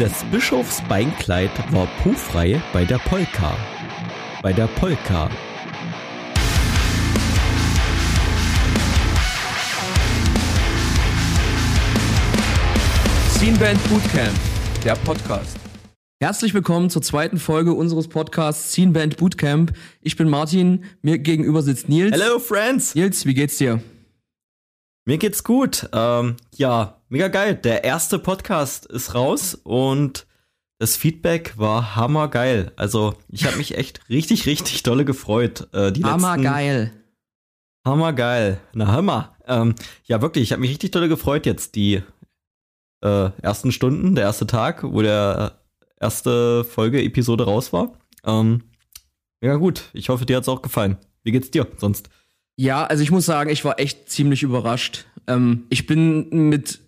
Des Bischofs Beinkleid war puffrei bei der Polka. Bei der Polka. Scene Band Bootcamp, der Podcast. Herzlich willkommen zur zweiten Folge unseres Podcasts Scene Band Bootcamp. Ich bin Martin, mir gegenüber sitzt Nils. Hello, Friends! Nils, wie geht's dir? Mir geht's gut. Ähm, ja, mega geil. Der erste Podcast ist raus und das Feedback war hammergeil. Also, ich habe mich echt richtig, richtig dolle gefreut. Äh, die hammergeil. Letzten, hammergeil. Na, hammer. Ähm, ja, wirklich, ich habe mich richtig dolle gefreut jetzt, die äh, ersten Stunden, der erste Tag, wo der erste Folge, Episode raus war. Ähm, ja, gut. Ich hoffe, dir hat's auch gefallen. Wie geht's dir sonst? Ja, also ich muss sagen, ich war echt ziemlich überrascht. Ähm, ich bin mit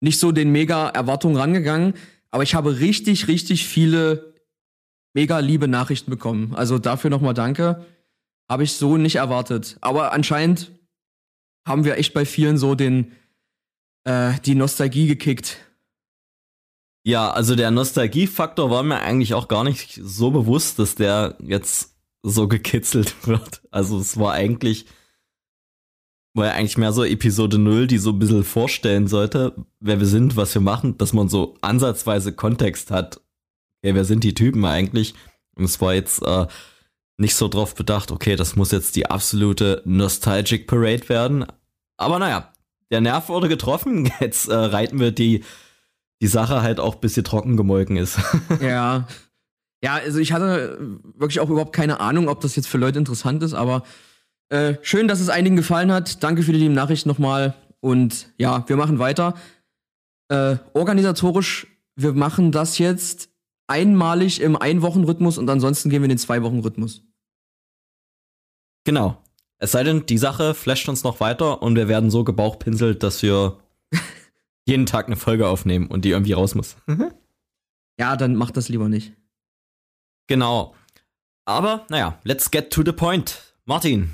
nicht so den mega Erwartungen rangegangen, aber ich habe richtig, richtig viele mega liebe Nachrichten bekommen. Also dafür nochmal danke. Habe ich so nicht erwartet. Aber anscheinend haben wir echt bei vielen so den äh, die Nostalgie gekickt. Ja, also der Nostalgiefaktor war mir eigentlich auch gar nicht so bewusst, dass der jetzt so gekitzelt wird. Also es war eigentlich, war ja eigentlich mehr so Episode 0, die so ein bisschen vorstellen sollte, wer wir sind, was wir machen, dass man so ansatzweise Kontext hat. Okay, wer sind die Typen eigentlich? Und es war jetzt äh, nicht so drauf bedacht, okay, das muss jetzt die absolute Nostalgic Parade werden. Aber naja, der Nerv wurde getroffen. Jetzt äh, reiten wir die, die Sache halt auch, bis sie trocken gemolken ist. ja. Ja, also ich hatte wirklich auch überhaupt keine Ahnung, ob das jetzt für Leute interessant ist, aber äh, schön, dass es einigen gefallen hat. Danke für die lieben Nachrichten nochmal. Und ja, wir machen weiter. Äh, organisatorisch, wir machen das jetzt einmalig im Einwochenrhythmus und ansonsten gehen wir in den Zwei-Wochen-Rhythmus. Genau. Es sei denn, die Sache flasht uns noch weiter und wir werden so gebauchpinselt, dass wir jeden Tag eine Folge aufnehmen und die irgendwie raus muss. ja, dann macht das lieber nicht. Genau. Aber, naja, let's get to the point. Martin,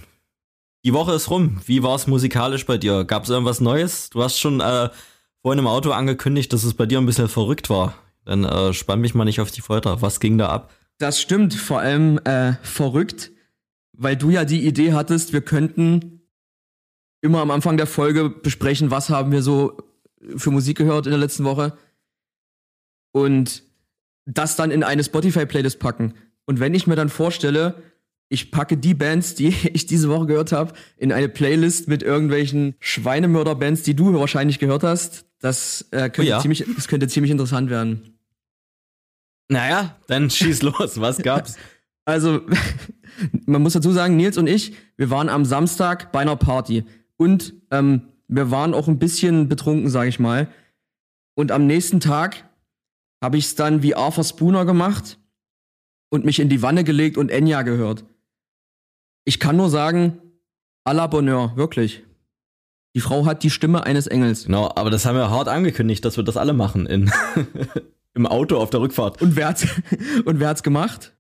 die Woche ist rum. Wie war es musikalisch bei dir? Gab es irgendwas Neues? Du hast schon äh, vorhin im Auto angekündigt, dass es bei dir ein bisschen verrückt war. Dann äh, spann mich mal nicht auf die Folter. Was ging da ab? Das stimmt, vor allem äh, verrückt weil du ja die Idee hattest, wir könnten immer am Anfang der Folge besprechen, was haben wir so für Musik gehört in der letzten Woche und das dann in eine Spotify-Playlist packen. Und wenn ich mir dann vorstelle, ich packe die Bands, die ich diese Woche gehört habe, in eine Playlist mit irgendwelchen Schweinemörder-Bands, die du wahrscheinlich gehört hast, das, äh, könnte, oh ja. ziemlich, das könnte ziemlich interessant werden. Naja, dann schieß los, was gab's? Also, man muss dazu sagen, Nils und ich, wir waren am Samstag bei einer Party. Und ähm, wir waren auch ein bisschen betrunken, sag ich mal. Und am nächsten Tag habe ich es dann wie Arthur Spooner gemacht und mich in die Wanne gelegt und Enya gehört. Ich kann nur sagen, à la Bonheur, wirklich. Die Frau hat die Stimme eines Engels. Genau, aber das haben wir hart angekündigt, dass wir das alle machen in, im Auto auf der Rückfahrt. Und wer hat's, und wer hat's gemacht?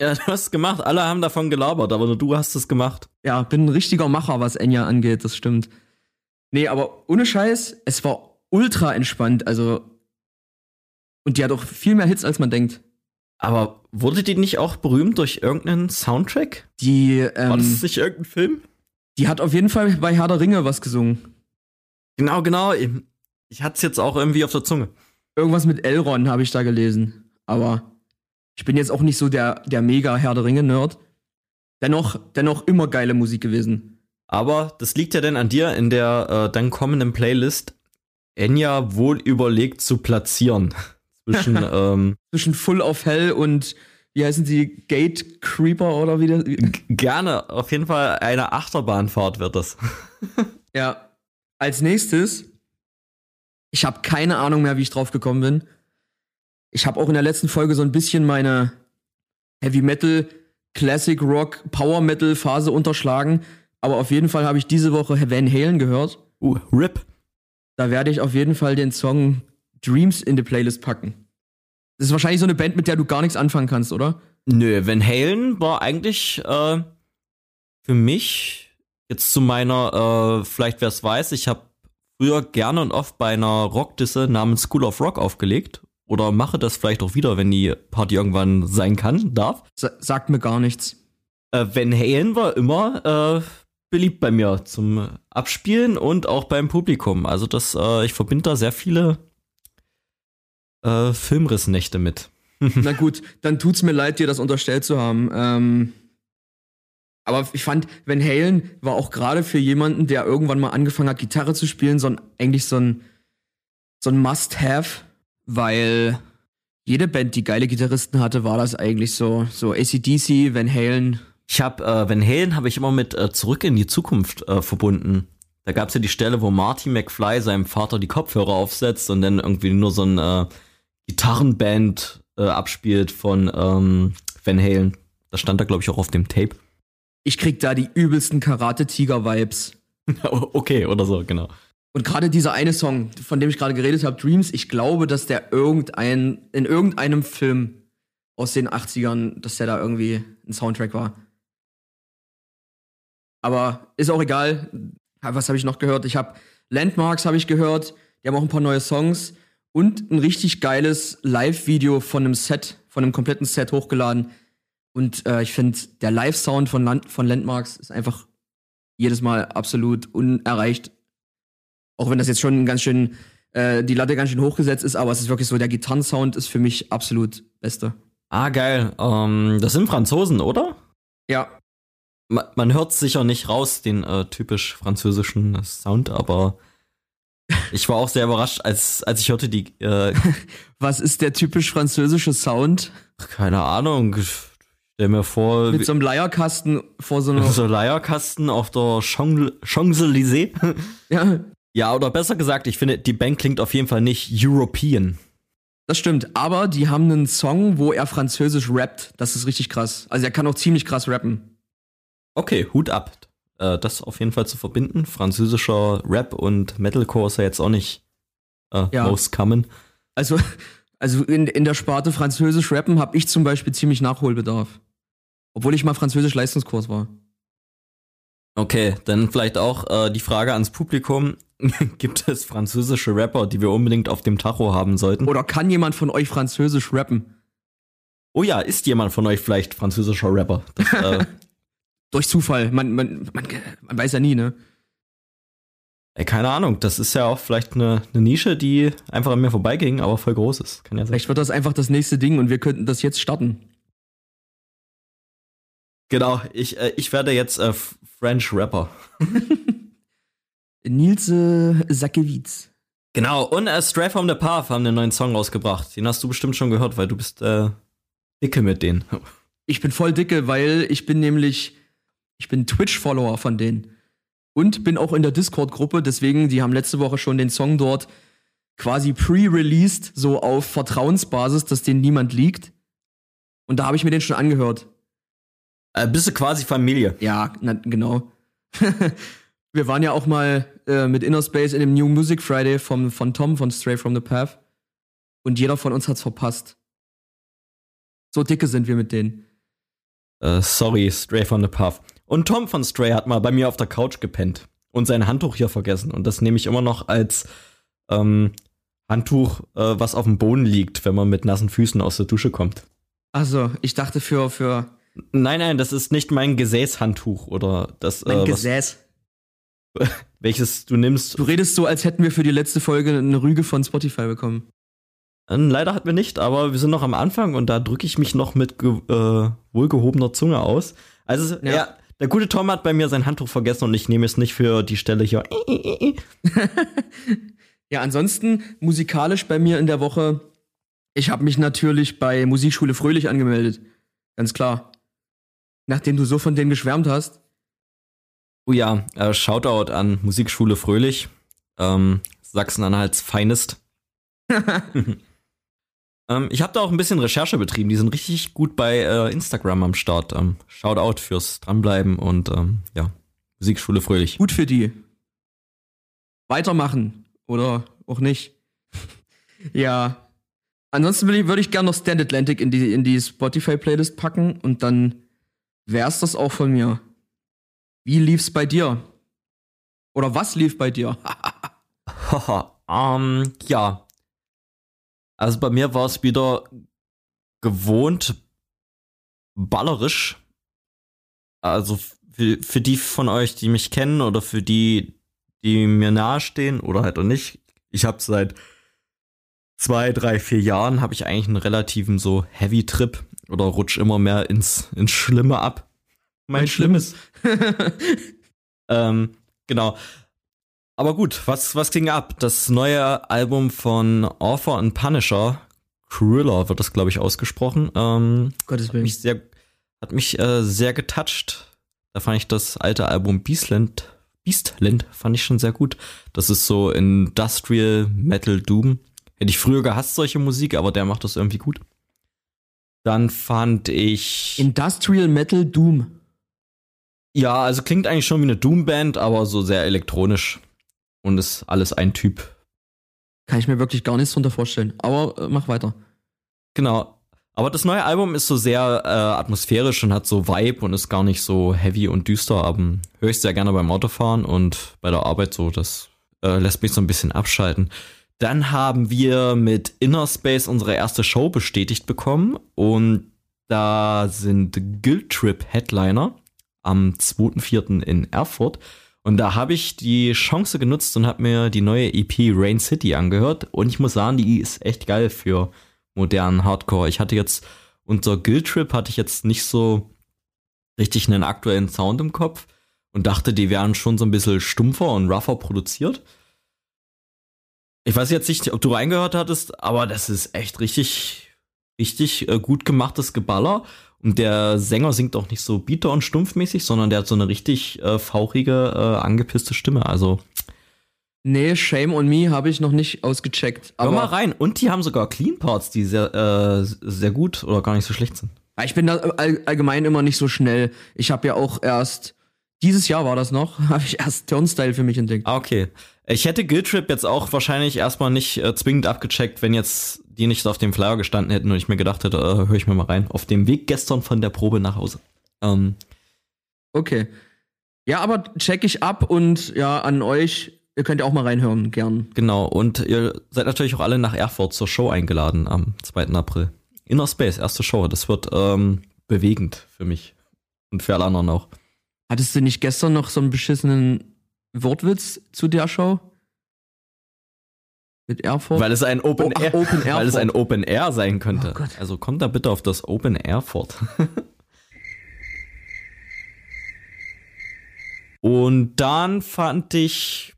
Ja, du hast es gemacht. Alle haben davon gelabert, aber nur du hast es gemacht. Ja, bin ein richtiger Macher, was Enya angeht, das stimmt. Nee, aber ohne Scheiß, es war ultra entspannt, also. Und die hat auch viel mehr Hits, als man denkt. Aber wurde die nicht auch berühmt durch irgendeinen Soundtrack? Die, ähm, War das nicht irgendein Film? Die hat auf jeden Fall bei Herr der Ringe was gesungen. Genau, genau. Ich hatte es jetzt auch irgendwie auf der Zunge. Irgendwas mit Elrond habe ich da gelesen. Aber ich bin jetzt auch nicht so der, der mega Herr der Ringe-Nerd. Dennoch, dennoch immer geile Musik gewesen. Aber das liegt ja dann an dir in der äh, dann kommenden Playlist Enya wohl überlegt zu platzieren. Zwischen, ähm, Zwischen Full of Hell und wie heißen sie? Gate Creeper oder wie das? Gerne, auf jeden Fall eine Achterbahnfahrt wird das. ja. Als nächstes, ich habe keine Ahnung mehr, wie ich drauf gekommen bin. Ich habe auch in der letzten Folge so ein bisschen meine Heavy Metal, Classic Rock, Power Metal Phase unterschlagen. Aber auf jeden Fall habe ich diese Woche Van Halen gehört. Uh, RIP. Da werde ich auf jeden Fall den Song Dreams in die Playlist packen. Das ist wahrscheinlich so eine Band, mit der du gar nichts anfangen kannst, oder? Nö, Van Halen war eigentlich äh, für mich jetzt zu meiner, äh, vielleicht wer es weiß, ich habe früher gerne und oft bei einer Rockdisse namens School of Rock aufgelegt. Oder mache das vielleicht auch wieder, wenn die Party irgendwann sein kann, darf. Sa sagt mir gar nichts. Äh, Van Halen war immer äh, beliebt bei mir zum Abspielen und auch beim Publikum. Also das, äh, ich verbinde da sehr viele äh, Filmrissnächte mit. Na gut, dann tut's mir leid, dir das unterstellt zu haben. Ähm, aber ich fand, Van Halen war auch gerade für jemanden, der irgendwann mal angefangen hat, Gitarre zu spielen, so ein, eigentlich so ein, so ein Must-Have, weil jede Band, die geile Gitarristen hatte, war das eigentlich so, so ACDC, Van Halen. Ich habe äh, Van Halen habe ich immer mit äh, Zurück in die Zukunft äh, verbunden. Da gab's ja die Stelle, wo Marty McFly seinem Vater die Kopfhörer aufsetzt und dann irgendwie nur so ein äh, Gitarrenband äh, abspielt von ähm, Van Halen. Das stand da, glaube ich, auch auf dem Tape. Ich krieg da die übelsten Karate-Tiger-Vibes. okay, oder so, genau. Und gerade dieser eine Song, von dem ich gerade geredet habe, Dreams, ich glaube, dass der irgendein, in irgendeinem Film aus den 80ern, dass der da irgendwie ein Soundtrack war. Aber ist auch egal. Was habe ich noch gehört? Ich habe Landmarks habe ich gehört. Die haben auch ein paar neue Songs und ein richtig geiles Live-Video von einem Set, von einem kompletten Set hochgeladen. Und äh, ich finde, der Live-Sound von, Land von Landmarks ist einfach jedes Mal absolut unerreicht. Auch wenn das jetzt schon ganz schön, äh, die Latte ganz schön hochgesetzt ist, aber es ist wirklich so, der Gitarrensound ist für mich absolut beste. Ah, geil. Ähm, das sind Franzosen, oder? Ja. Man, man hört sicher nicht raus, den äh, typisch französischen Sound, aber ich war auch sehr überrascht, als, als ich hörte die. Äh, Was ist der typisch französische Sound? keine Ahnung. Stell mir vor. Mit so einem Leierkasten vor so einer. so Leierkasten auf der Champs- Champs-Élysées. Ja, ja, oder besser gesagt, ich finde, die Band klingt auf jeden Fall nicht European. das stimmt. Aber die haben einen Song, wo er französisch rappt. Das ist richtig krass. Also er kann auch ziemlich krass rappen. Okay, Hut ab. Äh, das auf jeden Fall zu verbinden. Französischer Rap und Metalcore ist ja jetzt auch nicht äh, Ja. most common. Also, also in, in der Sparte französisch rappen habe ich zum Beispiel ziemlich Nachholbedarf. Obwohl ich mal französisch Leistungskurs war. Okay, dann vielleicht auch äh, die Frage ans Publikum. Gibt es französische Rapper, die wir unbedingt auf dem Tacho haben sollten? Oder kann jemand von euch französisch rappen? Oh ja, ist jemand von euch vielleicht französischer Rapper? Das, äh, Durch Zufall. Man, man, man, man weiß ja nie, ne? ey, keine Ahnung, das ist ja auch vielleicht eine, eine Nische, die einfach an mir vorbeiging, aber voll groß ist. Kann ja sein. Vielleicht wird das einfach das nächste Ding und wir könnten das jetzt starten. Genau, ich, äh, ich werde jetzt äh, French Rapper. Nils äh, Sakewitz. Genau, und äh, Stray from the Path haben einen neuen Song rausgebracht. Den hast du bestimmt schon gehört, weil du bist äh, dicke mit denen. Ich bin voll dicke, weil ich bin nämlich, ich bin Twitch-Follower von denen. Und bin auch in der Discord-Gruppe, deswegen, die haben letzte Woche schon den Song dort quasi pre-released, so auf Vertrauensbasis, dass den niemand liegt. Und da habe ich mir den schon angehört. Äh, bist du quasi Familie? Ja, na, genau. Wir waren ja auch mal äh, mit Inner Space in dem New Music Friday vom, von Tom von Stray from the Path. Und jeder von uns hat's verpasst. So dicke sind wir mit denen. Äh, sorry, Stray from the Path. Und Tom von Stray hat mal bei mir auf der Couch gepennt und sein Handtuch hier vergessen. Und das nehme ich immer noch als ähm, Handtuch, äh, was auf dem Boden liegt, wenn man mit nassen Füßen aus der Dusche kommt. Also, ich dachte für, für Nein, nein, das ist nicht mein Gesäßhandtuch oder das, mein äh, was, Gesäß. welches du nimmst. Du redest so, als hätten wir für die letzte Folge eine Rüge von Spotify bekommen. Ähm, Leider hatten wir nicht, aber wir sind noch am Anfang und da drücke ich mich noch mit äh, wohlgehobener Zunge aus. Also, Ja. ja. Der gute Tom hat bei mir sein Handtuch vergessen und ich nehme es nicht für die Stelle hier. Ja, ansonsten musikalisch bei mir in der Woche. Ich habe mich natürlich bei Musikschule Fröhlich angemeldet. Ganz klar. Nachdem du so von denen geschwärmt hast. Oh ja, äh, Shoutout an Musikschule Fröhlich, ähm, Sachsen-Anhalts Finest. ähm, ich habe da auch ein bisschen Recherche betrieben. Die sind richtig gut bei äh, Instagram am Start. Ähm, Shoutout fürs Dranbleiben und ähm, ja, Musikschule Fröhlich. Gut für die. Weitermachen. Oder auch nicht. ja. Ansonsten will ich- würde ich gerne noch Stand Atlantic in die, in die Spotify-Playlist packen und dann wär's das auch von mir. Wie lief's bei dir? Oder was lief bei dir? Haha, ähm, ja. Also bei mir war es wieder gewohnt ballerisch. Also für, für die von euch, die mich kennen oder für die, die mir nahestehen oder halt auch nicht. Ich habe seit zwei, drei, vier Jahren habe ich eigentlich einen relativen so Heavy Trip oder rutsch immer mehr ins, ins Schlimme ab. Mein Schlimmes. ähm, genau. Aber gut, was, was ging ab? Das neue Album von Author and Punisher, Cruella wird das, glaube ich, ausgesprochen. Ähm, Gottes hat Willen. mich sehr, hat mich äh, sehr getoucht. Da fand ich das alte Album Beastland, Beastland fand ich schon sehr gut. Das ist so Industrial Metal Doom. Hätte ich früher gehasst, solche Musik, aber der macht das irgendwie gut. Dann fand ich. Industrial Metal Doom. ja, also klingt eigentlich schon wie eine Doom-Band, aber so sehr elektronisch. Und ist alles ein Typ. Kann ich mir wirklich gar nichts drunter vorstellen. Aber äh, mach weiter. Genau. Aber das neue Album ist so sehr äh, atmosphärisch und hat so Vibe und ist gar nicht so heavy und düster. Aber höre ich sehr gerne beim Autofahren und bei der Arbeit so. Das äh, lässt mich so ein bisschen abschalten. Dann haben wir mit Inner Space unsere erste Show bestätigt bekommen. Und da sind Guild Trip Headliner am 2.4. in Erfurt. Und da habe ich die Chance genutzt und habe mir die neue EP Rain City angehört. Und ich muss sagen, die ist echt geil für modernen Hardcore. Ich hatte jetzt unter Guild Trip hatte ich jetzt nicht so richtig einen aktuellen Sound im Kopf und dachte, die wären schon so ein bisschen stumpfer und rougher produziert. Ich weiß jetzt nicht, ob du reingehört hattest, aber das ist echt richtig, richtig äh, gut gemachtes Geballer. Und der Sänger singt auch nicht so bitter und stumpfmäßig, sondern der hat so eine richtig äh, fauchige, äh, angepisste Stimme. Also Nee, Shame on Me habe ich noch nicht ausgecheckt. hör mal Aber rein. Und die haben sogar Clean Parts, die sehr, äh, sehr gut oder gar nicht so schlecht sind. ich bin da all, allgemein immer nicht so schnell. Ich habe ja auch erst, dieses Jahr war das noch, habe ich erst Turnstyle für mich entdeckt. Ah, okay. Ich hätte Guild Trip jetzt auch wahrscheinlich erstmal nicht äh, zwingend abgecheckt, wenn jetzt die nicht auf dem Flyer gestanden hätten und ich mir gedacht hätte, äh, höre ich mir mal rein. Auf dem Weg gestern von der Probe nach Hause. Ähm, Okay. Ja, aber check ich ab und ja, an euch, ihr könnt ja auch mal reinhören, gern. genau. Und ihr seid natürlich auch alle nach Erfurt zur Show eingeladen am 2. April. Inner Space, erste Show. Das wird ähm, bewegend für mich. Und für alle anderen auch. Hattest du nicht gestern noch so einen beschissenen Wortwitz zu der Show? Mit Erfurt? Weil es ein Open Oh, Air, Open Air weil es ein. Open Air sein könnte. Oh also kommt da bitte auf das Open Air fort. Und dann fand ich,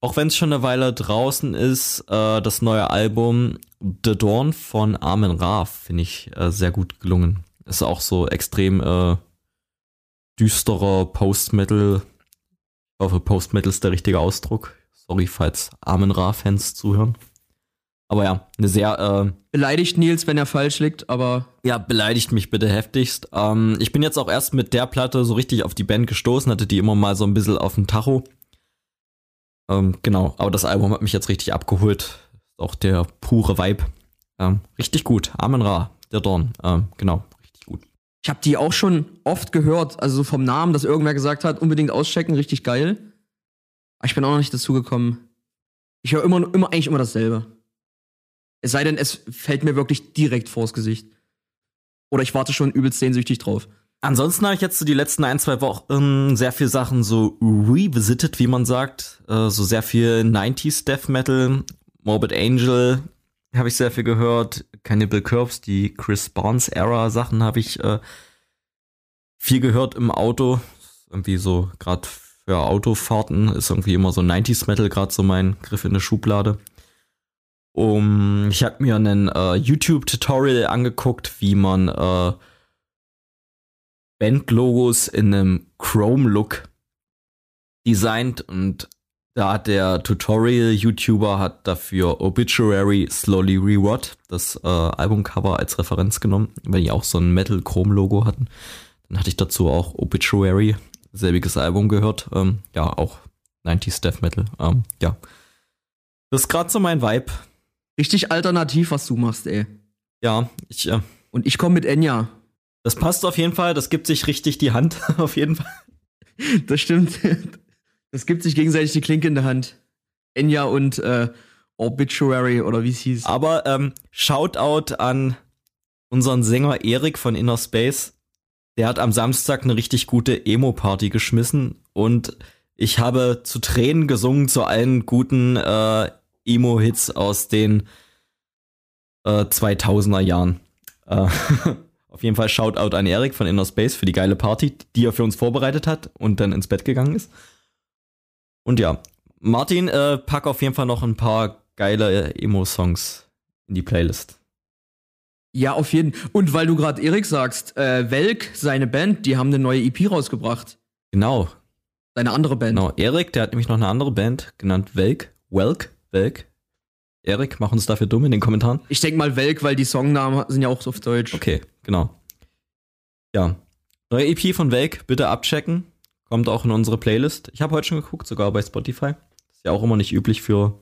auch wenn es schon eine Weile draußen ist, äh, das neue Album The Dawn von Armin Ra finde ich äh, sehr gut gelungen. Ist auch so extrem äh, düsterer Post-Metal. Ich hoffe, Post-Metal ist der richtige Ausdruck. Sorry, falls Armin Ra-Fans zuhören. Aber ja, eine sehr, äh, Beleidigt Nils, wenn er falsch liegt, aber ja, beleidigt mich bitte heftigst. Ähm, ich bin jetzt auch erst mit der Platte so richtig auf die Band gestoßen, hatte die immer mal so ein bisschen auf dem Tacho. Ähm, genau, aber das Album hat mich jetzt richtig abgeholt. Ist auch der pure Vibe. Ähm, richtig gut. Amen Ra, der Dorn. Ähm, genau, richtig gut. ich habe die auch schon oft gehört, also so vom Namen, dass irgendwer gesagt hat, unbedingt auschecken, richtig geil. Aber ich bin auch noch nicht dazu gekommen. Ich höre immer, immer, eigentlich immer dasselbe. Es sei denn, es fällt mir wirklich direkt vors Gesicht. Oder ich warte schon übelst sehnsüchtig drauf. Ansonsten habe ich jetzt so die letzten ein, zwei Wochen sehr viel Sachen so revisited, wie man sagt. Äh, so sehr viel 90s Death Metal, Morbid Angel habe ich sehr viel gehört. Cannibal Corpse, die Chris Barnes Era Sachen habe ich äh, viel gehört im Auto. Irgendwie so gerade für Autofahrten ist irgendwie immer so 90s Metal gerade so mein Griff in eine Schublade. Um, ich habe mir einen äh, YouTube-Tutorial angeguckt, wie man äh, Bandlogos in einem Chrome-Look designt und da hat der Tutorial-YouTuber hat dafür Obituary Slowly Reward, das äh, Albumcover als Referenz genommen, weil die auch so ein Metal-Chrome-Logo hatten. Dann hatte ich dazu auch Obituary, selbiges Album gehört. Ähm, ja, auch 90s Death Metal. Ähm, ja. Das ist gerade so mein Vibe. Richtig alternativ, was du machst, ey. Ja, ich, äh, Und ich komme mit Enya. das passt auf jeden Fall. Das gibt sich richtig die Hand, auf jeden Fall. Das stimmt. Das gibt sich gegenseitig die Klinke in der Hand. Enya und äh, Obituary oder wie es hieß. Aber ähm, Shoutout an unseren Sänger Erik von Inner Space. Der hat am Samstag eine richtig gute Emo-Party geschmissen und ich habe zu Tränen gesungen zu allen guten äh, Emo-Hits aus den äh, 2000er Jahren. Äh, auf jeden Fall Shoutout an Erik von Inner Space für die geile Party, die er für uns vorbereitet hat und dann ins Bett gegangen ist. Und ja, Martin, äh, pack auf jeden Fall noch ein paar geile Emo-Songs in die Playlist. Ja, auf jeden. Und weil du gerade Erik sagst, äh, Welk, seine Band, die haben eine neue EP rausgebracht. Genau. Seine andere Band. Genau. Erik, der hat nämlich noch eine andere Band genannt Welk. Welk, Welk. Erik, mach uns dafür dumm in den Kommentaren. Ich denke mal Welk, weil die Songnamen sind ja auch so auf Deutsch. Okay, genau. Ja. Neue EP von Welk, bitte abchecken. Kommt auch in unsere Playlist. Ich habe heute schon geguckt, sogar bei Spotify. Ist ja auch immer nicht üblich für.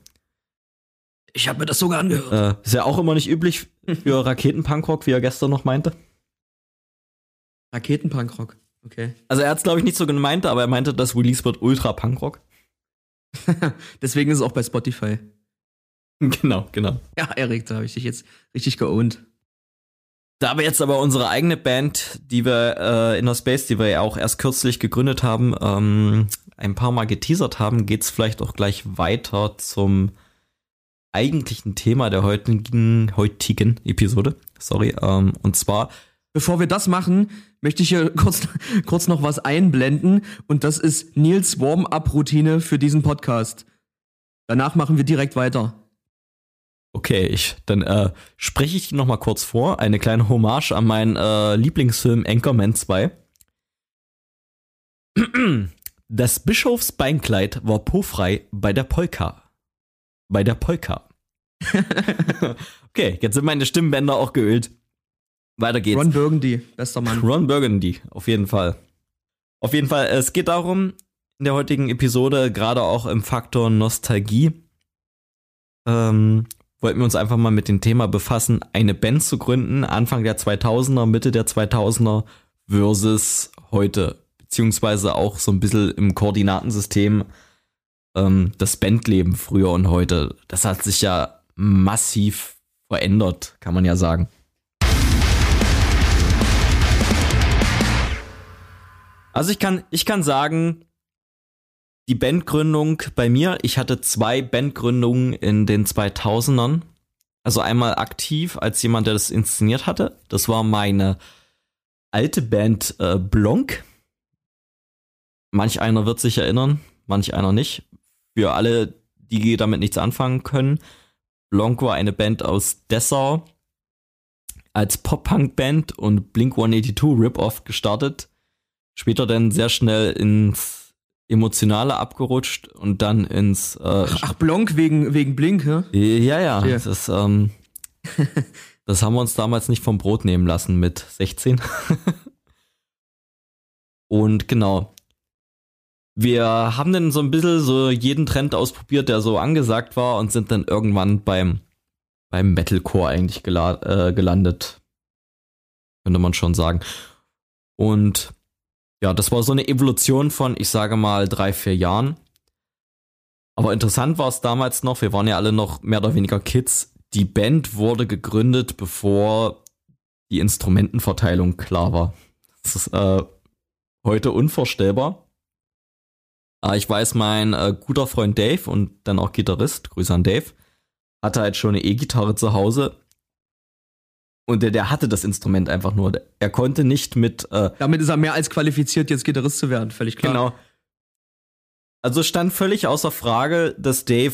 Ich habe mir das sogar angehört. Äh, ist ja auch immer nicht üblich für Raketenpunkrock, wie er gestern noch meinte. Raketenpunkrock. Okay. Also er hat es, glaube ich, nicht so gemeint, aber er meinte, das Release wird Ultra Punkrock. Deswegen ist es auch bei Spotify. Genau, genau. Ja, Erik, da habe ich dich jetzt richtig geowned. Da wir jetzt aber unsere eigene Band, die wir äh, in der Space, die wir ja auch erst kürzlich gegründet haben, ähm, ein paar Mal geteasert haben, geht's vielleicht auch gleich weiter zum eigentlichen Thema der heutigen, heutigen Episode. Sorry. Ähm, und zwar. Bevor wir das machen, möchte ich hier kurz, kurz noch was einblenden. Und das ist Nils Warm-up-Routine für diesen Podcast. Danach machen wir direkt weiter. Okay, ich, dann äh, spreche ich noch mal kurz vor. Eine kleine Hommage an meinen äh, Lieblingsfilm Anchorman 2. Das Bischofsbeinkleid war pofrei bei der Polka. Bei der Polka. okay, jetzt sind meine Stimmbänder auch geölt. Weiter geht's. Ron Burgundy, bester Mann. Ron Burgundy, auf jeden Fall. Auf jeden Fall, es geht darum, in der heutigen Episode, gerade auch im Faktor Nostalgie, ähm, wollten wir uns einfach mal mit dem Thema befassen, eine Band zu gründen, Anfang der 2000er, Mitte der 2000er versus heute, beziehungsweise auch so ein bisschen im Koordinatensystem ähm, das Bandleben früher und heute. Das hat sich ja massiv verändert, kann man ja sagen. Also ich kann, ich kann sagen, die Bandgründung bei mir, ich hatte zwei Bandgründungen in den 2000ern. Also einmal aktiv als jemand, der das inszeniert hatte. Das war meine alte Band äh, Blonk. Manch einer wird sich erinnern, manch einer nicht. Für alle, die damit nichts anfangen können. Blonk war eine Band aus Dessau als Pop-Punk-Band und Blink 182 Rip-Off gestartet. Später dann sehr schnell ins Emotionale abgerutscht und dann ins. Äh, Ach, Blonk wegen, wegen Blink, hä? Ja, ja. ja. Das, ähm, das haben wir uns damals nicht vom Brot nehmen lassen mit 16. und genau. Wir haben dann so ein bisschen so jeden Trend ausprobiert, der so angesagt war und sind dann irgendwann beim, beim Metalcore eigentlich äh, gelandet. Könnte man schon sagen. Und ja, das war so eine Evolution von, ich sage mal, drei, vier Jahren. Aber interessant war es damals noch, wir waren ja alle noch mehr oder weniger Kids. Die Band wurde gegründet, bevor die Instrumentenverteilung klar war. Das ist äh, heute unvorstellbar. Aber ich weiß, mein äh, guter Freund Dave und dann auch Gitarrist, Grüße an Dave, hatte halt schon eine E-Gitarre zu Hause und der, der hatte das Instrument einfach nur. Er konnte nicht mit. Äh, Damit ist er mehr als qualifiziert, jetzt Gitarrist zu werden, völlig klar. Genau. Also stand völlig außer Frage, dass Dave.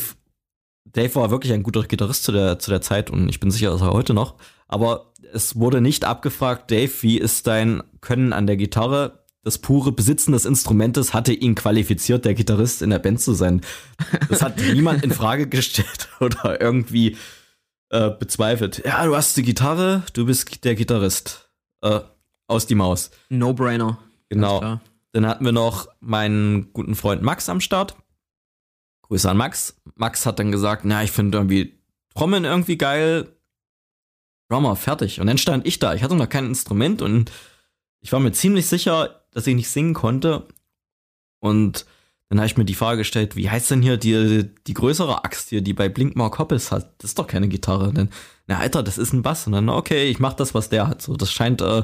Dave war wirklich ein guter Gitarrist zu der, zu der Zeit und ich bin sicher, dass er heute noch. Aber es wurde nicht abgefragt, Dave, wie ist dein Können an der Gitarre? Das pure Besitzen des Instrumentes hatte ihn qualifiziert, der Gitarrist in der Band zu sein. Das hat niemand in Frage gestellt oder irgendwie äh, bezweifelt. Ja, du hast die Gitarre, du bist der Gitarrist. Äh, aus die Maus. No-brainer. Genau. Dann hatten wir noch meinen guten Freund Max am Start. Grüße an Max. Max hat dann gesagt, na, ich finde irgendwie Trommeln irgendwie geil. Drummer, fertig. Und dann stand ich da. Ich hatte noch kein Instrument und ich war mir ziemlich sicher, dass ich nicht singen konnte. Und dann habe ich mir die Frage gestellt, wie heißt denn hier die, die größere Axt hier, die bei Blink Mark Hoppes hat? Das ist doch keine Gitarre. Dann, na Alter, das ist ein Bass. Und dann, okay, ich mach das, was der hat. So, das scheint, äh,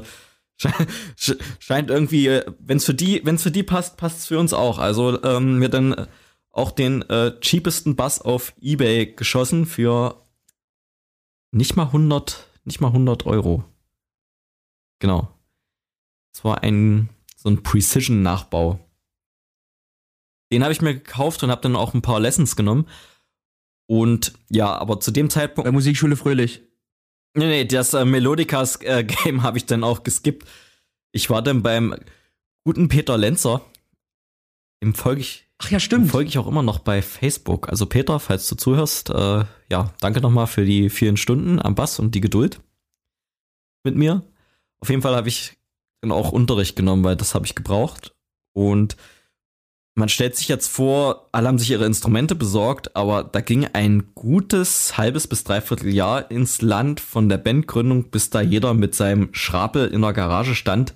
scheint irgendwie, äh, wenn es für die, wenn es für die passt, passt es für uns auch. Also ähm, mir dann auch den äh, cheapesten Bass auf eBay geschossen für nicht mal 100, nicht mal 100 Euro. Genau. Es war ein so ein Precision-Nachbau. Den habe ich mir gekauft und habe dann auch ein paar Lessons genommen. Und ja, aber zu dem Zeitpunkt. Bei Musikschule Fröhlich. Nee, nee, das äh, Melodicas-Game äh, habe ich dann auch geskippt. Ich war dann beim guten Peter Lenzer. Dem folge ich. Ach ja, stimmt. Folge ich auch immer noch bei Facebook. Also Peter, falls du zuhörst, äh, ja, danke nochmal für die vielen Stunden am Bass und die Geduld mit mir. Auf jeden Fall habe ich auch Unterricht genommen, weil das habe ich gebraucht. Und man stellt sich jetzt vor, alle haben sich ihre Instrumente besorgt, aber da ging ein gutes halbes bis dreiviertel Jahr ins Land von der Bandgründung, bis da jeder mit seinem Schrapel in der Garage stand.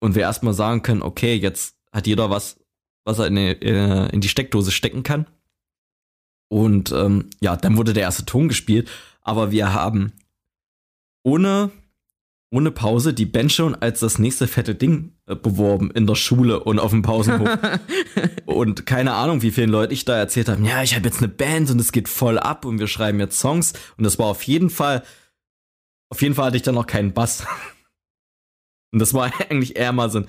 Und wir erstmal sagen können, okay, jetzt hat jeder was, was er in die, äh, in die Steckdose stecken kann. Und ähm, ja, dann wurde der erste Ton gespielt, aber wir haben ohne ohne Pause die Band schon als das nächste fette Ding äh, beworben in der Schule und auf dem Pausenhof. und keine Ahnung, wie vielen Leuten ich da erzählt habe, ja, ich habe jetzt eine Band und es geht voll ab und wir schreiben jetzt Songs. Und das war auf jeden Fall, auf jeden Fall hatte ich dann noch keinen Bass. und das war eigentlich eher mal so, ein,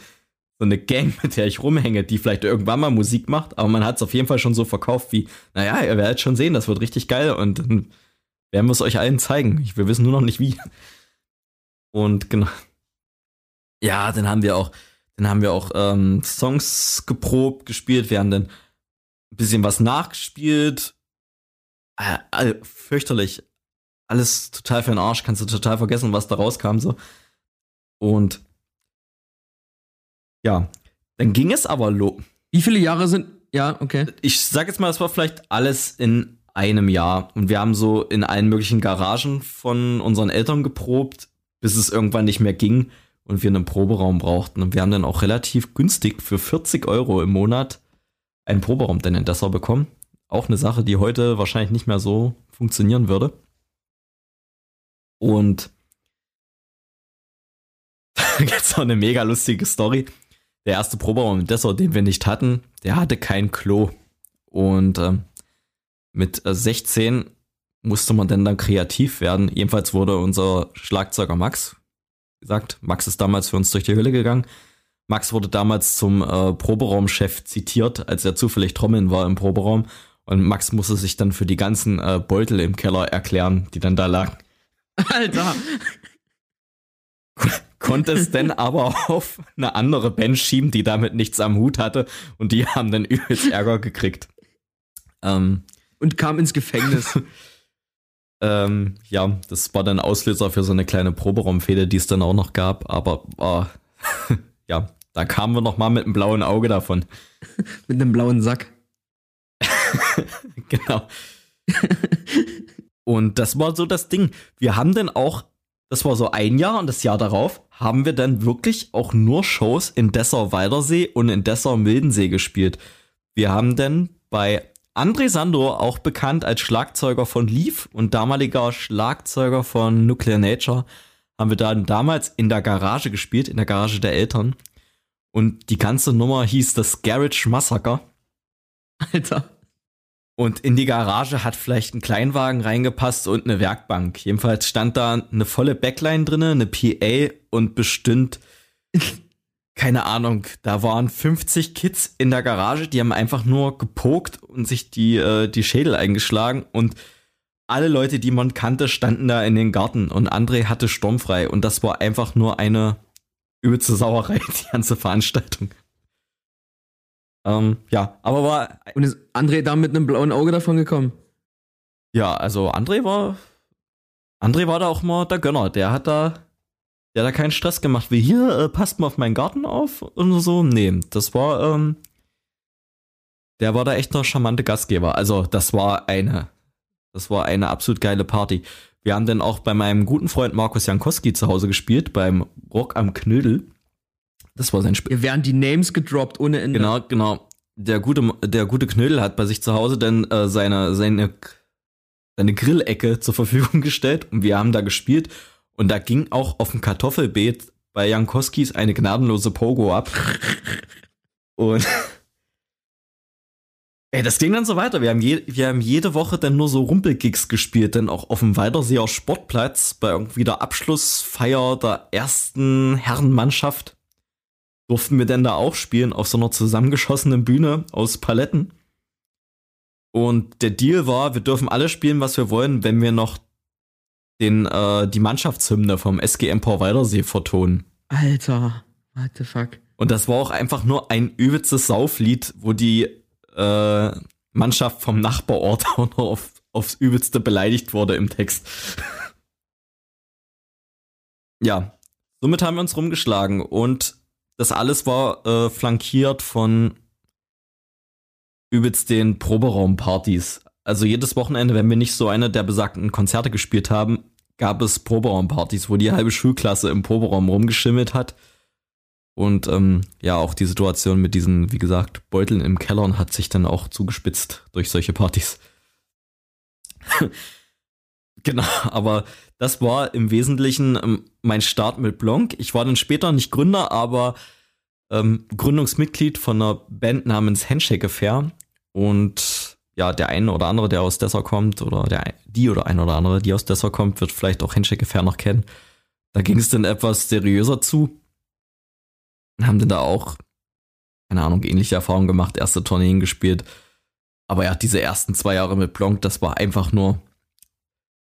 so eine Gang, mit der ich rumhänge, die vielleicht irgendwann mal Musik macht, aber man hat es auf jeden Fall schon so verkauft wie, naja, ihr werdet schon sehen, das wird richtig geil und dann werden wir es euch allen zeigen. Wir wissen nur noch nicht wie. Und genau. Ja, dann haben wir auch, dann haben wir auch ähm, Songs geprobt, gespielt. Wir haben dann ein bisschen was nachgespielt. Äh, äh, fürchterlich. Alles total für den Arsch. Kannst du total vergessen, was da rauskam so. Und ja, dann ging es aber lo. Wie viele Jahre sind? Ja, okay. Ich sag jetzt mal, es war vielleicht alles in einem Jahr. Und wir haben so in allen möglichen Garagen von unseren Eltern geprobt bis es irgendwann nicht mehr ging und wir einen Proberaum brauchten. Und wir haben dann auch relativ günstig für 40 Euro im Monat einen Proberaum dann in Dessau bekommen. Auch eine Sache, die heute wahrscheinlich nicht mehr so funktionieren würde. Und da gibt es auch eine mega lustige Story. Der erste Proberaum in Dessau, den wir nicht hatten, der hatte kein Klo. Und ähm, mit 16 musste man denn dann kreativ werden. Jedenfalls wurde unser Schlagzeuger Max gesagt, Max ist damals für uns durch die Hölle gegangen. Max wurde damals zum äh, Proberaumchef zitiert, als er zufällig trommeln war im Proberaum. Und Max musste sich dann für die ganzen äh, Beutel im Keller erklären, die dann da lagen. Alter! Konnte es denn aber auf eine andere Band schieben, die damit nichts am Hut hatte. Und die haben dann übelst Ärger gekriegt. Ähm, und kam ins Gefängnis. Ähm, ja, das war dann Auslöser für so eine kleine Proberaumfehde, die es dann auch noch gab. Aber äh, ja, da kamen wir noch mal mit einem blauen Auge davon. mit einem blauen Sack. genau. und das war so das Ding. Wir haben dann auch, das war so ein Jahr und das Jahr darauf haben wir dann wirklich auch nur Shows in Dessau-Weidersee und in Dessau-Mildensee gespielt. Wir haben dann bei André Sando, auch bekannt als Schlagzeuger von Leaf und damaliger Schlagzeuger von Nuclear Nature, haben wir dann damals in der Garage gespielt, in der Garage der Eltern. Und die ganze Nummer hieß das Garage Massacre. Alter. Und in die Garage hat vielleicht ein Kleinwagen reingepasst und eine Werkbank. Jedenfalls stand da eine volle Backline drinne, eine PA und bestimmt keine Ahnung, da waren 50 Kids in der Garage, die haben einfach nur gepokt und sich die, äh, die Schädel eingeschlagen und alle Leute, die man kannte, standen da in den Garten und André hatte sturmfrei und das war einfach nur eine übelste Sauerei, die ganze Veranstaltung. Ähm, ja, aber war. Und ist André da mit einem blauen Auge davon gekommen? Ja, also André war. André war da auch mal der Gönner. Der hat da der hat da keinen Stress gemacht, wie hier, äh, passt mal auf meinen Garten auf und so. Nee, das war, ähm, der war da echt noch charmante Gastgeber. Also, das war eine, das war eine absolut geile Party. Wir haben dann auch bei meinem guten Freund Markus Jankowski zu Hause gespielt, beim Rock am Knödel. Das war sein Spiel. Hier werden die Names gedroppt ohne Ende. Genau, genau. Der gute, der gute Knödel hat bei sich zu Hause dann äh, seine, seine, seine Grillecke zur Verfügung gestellt und wir haben da gespielt und da ging auch auf dem Kartoffelbeet bei Jankowskis eine gnadenlose Pogo ab. und Ey, das ging dann so weiter. Wir haben, je, wir haben jede Woche dann nur so Rumpelgigs gespielt, dann auch auf dem Weiderseer Sportplatz bei irgendwie der Abschlussfeier der ersten Herrenmannschaft durften wir denn da auch spielen auf so einer zusammengeschossenen Bühne aus Paletten. Und der Deal war, wir dürfen alle spielen, was wir wollen, wenn wir noch den, äh, die Mannschaftshymne vom SG Empor Weidersee vertonen. Alter, what the fuck. Und das war auch einfach nur ein übelstes Sauflied, wo die äh, Mannschaft vom Nachbarort auch noch auf, aufs Übelste beleidigt wurde im Text. ja, somit haben wir uns rumgeschlagen und das alles war äh, flankiert von übelst den Proberaumpartys. Also jedes Wochenende, wenn wir nicht so eine der besagten Konzerte gespielt haben, gab es Proberaumpartys, wo die halbe Schulklasse im Proberaum rumgeschimmelt hat. Und ähm, ja, auch die Situation mit diesen, wie gesagt, Beuteln im Keller hat sich dann auch zugespitzt durch solche Partys. genau, aber das war im Wesentlichen ähm, mein Start mit Blanc. Ich war dann später nicht Gründer, aber ähm, Gründungsmitglied von einer Band namens Handshake Affair. Und ja, der eine oder andere, der aus Dessau kommt, oder der, die oder ein oder andere, die aus Dessau kommt, wird vielleicht auch Handshake Affair noch kennen. Da ging es dann etwas seriöser zu. Haben dann da auch, keine Ahnung, ähnliche Erfahrungen gemacht, erste Tourneen gespielt. Aber ja, diese ersten zwei Jahre mit Blanc, das war einfach nur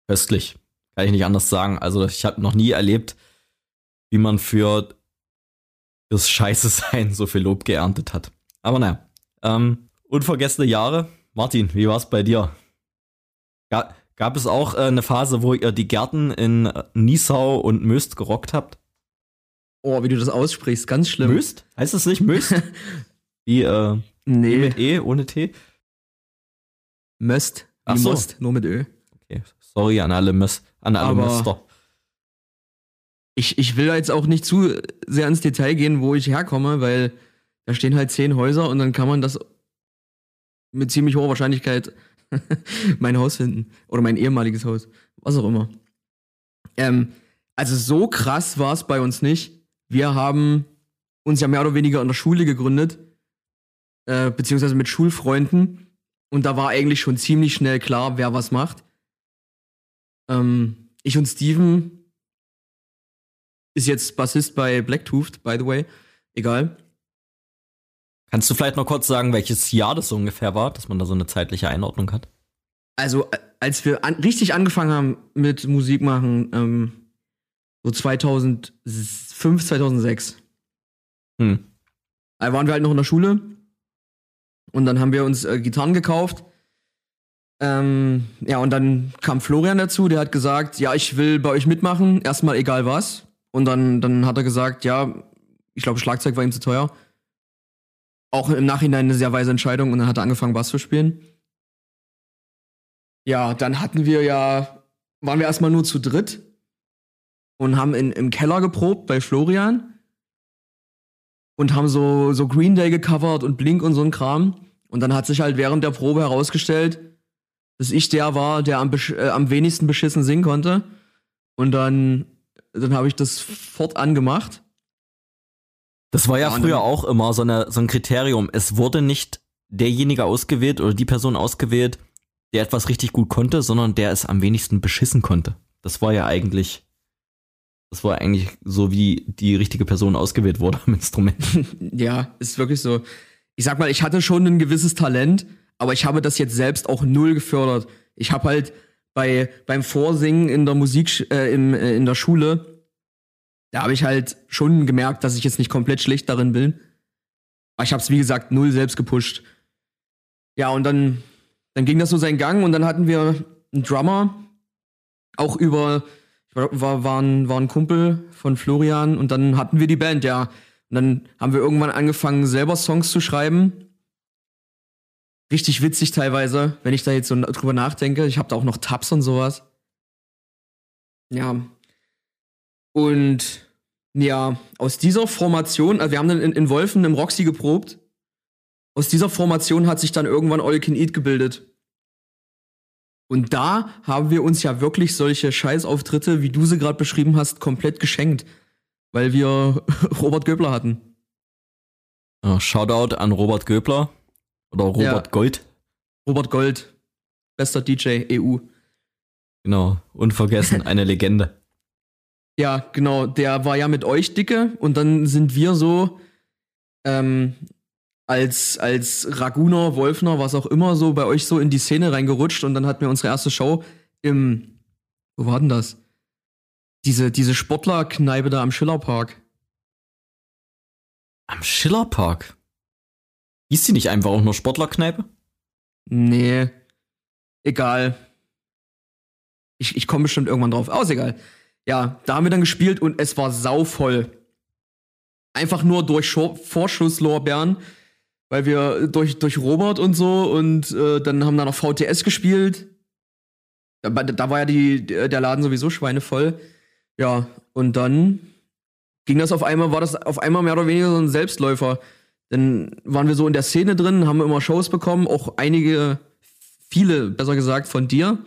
köstlich. Kann ich nicht anders sagen. Also ich habe noch nie erlebt, wie man für das Scheiße sein so viel Lob geerntet hat. Aber naja, ähm, unvergessene Jahre. Martin, wie war es bei dir? Ga gab es auch äh, eine Phase, wo ihr die Gärten in Niesau und Möst gerockt habt? Oh, wie du das aussprichst, ganz schlimm. Möst? Heißt es nicht Möst? wie, äh, nee. mit E, ohne T? Möst. Ach so. Most, nur mit Ö. Okay, sorry an alle, Mös an alle Aber- Möster. Ich, ich will jetzt auch nicht zu sehr ins Detail gehen, wo ich herkomme, weil da stehen halt zehn Häuser und dann kann man das mit ziemlich hoher Wahrscheinlichkeit mein Haus finden. Oder mein ehemaliges Haus. Was auch immer. Ähm, also so krass war es bei uns nicht. Wir haben uns ja mehr oder weniger in der Schule gegründet, äh, beziehungsweise mit Schulfreunden. Und da war eigentlich schon ziemlich schnell klar, wer was macht. Ähm, ich und Steven ist jetzt Bassist bei Blacktooth, by the way. Egal. Kannst du vielleicht noch kurz sagen, welches Jahr das so ungefähr war, dass man da so eine zeitliche Einordnung hat? Also, äh, als wir an, richtig angefangen haben mit Musik machen, ähm, so 2005, 2006, Hm. da waren wir halt noch in der Schule. Und dann haben wir uns äh, Gitarren gekauft. Ähm, ja, und dann kam Florian dazu, der hat gesagt, ja, ich will bei euch mitmachen, erstmal egal was. Und dann, dann hat er gesagt, ja, ich glaube, Schlagzeug war ihm zu teuer. Auch im Nachhinein eine sehr weise Entscheidung und dann hat er angefangen, Bass zu spielen. Ja, dann hatten wir ja, waren wir erstmal nur zu dritt und haben in, im Keller geprobt bei Florian und haben so, so Green Day gecovert und Blink und so ein Kram. Und dann hat sich halt während der Probe herausgestellt, dass ich der war, der am, äh, am wenigsten beschissen singen konnte. Und dann, dann habe ich das fortan gemacht. Das war ja Ja, früher auch immer so, eine, so ein Kriterium. Es wurde nicht derjenige ausgewählt oder die Person ausgewählt, der etwas richtig gut konnte, sondern der es am wenigsten beschissen konnte. Das war ja eigentlich, das war eigentlich so, wie die richtige Person ausgewählt wurde am Instrument. Ja, ist wirklich so. Ich sag mal, ich hatte schon ein gewisses Talent, aber ich habe das jetzt selbst auch null gefördert. Ich habe halt bei beim Vorsingen in der Musik äh, im, äh, in der Schule, da habe ich halt schon gemerkt, dass ich jetzt nicht komplett schlecht darin bin. Aber ich habe es wie gesagt null selbst gepusht. Ja, und dann dann ging das so seinen Gang und dann hatten wir einen Drummer auch über war, war, war, ein, war ein Kumpel von Florian und dann hatten wir die Band, ja. Und dann haben wir irgendwann angefangen, selber Songs zu schreiben. Richtig witzig teilweise, wenn ich da jetzt so drüber nachdenke. Ich habe da auch noch Tabs und sowas. Ja. Und Ja, aus dieser Formation, also wir haben dann in, in Wolfen im Roxy geprobt. Aus dieser Formation hat sich dann irgendwann All Can Eat gebildet. Und da haben wir uns ja wirklich solche Scheißauftritte, wie du sie gerade beschrieben hast, komplett geschenkt, weil wir Robert Göbler hatten. Ja, Shoutout an Robert Göbler oder Robert ja. Gold. Robert Gold, bester DJ EU. Genau, unvergessen, eine Legende. Ja, genau, der war ja mit euch dicke und dann sind wir so ähm, als, als Raguner, Wolfner, was auch immer, so bei euch so in die Szene reingerutscht und dann hatten wir unsere erste Show im, wo war denn das? Diese, diese Sportlerkneipe da am Schillerpark. Am Schillerpark? Hieß die nicht einfach auch nur Sportlerkneipe? Nee. Egal. Ich, ich komme bestimmt irgendwann drauf. Aus, egal. Ja, da haben wir dann gespielt und es war sauvoll. Einfach nur durch Vorschusslorbeeren, weil wir durch, durch Robert und so und äh, dann haben da noch VTS gespielt. Da, da war ja die, der Laden sowieso schweinevoll. Ja, und dann ging das auf einmal, war das auf einmal mehr oder weniger so ein Selbstläufer. Dann waren wir so in der Szene drin, haben immer Shows bekommen, auch einige, viele, besser gesagt, von dir.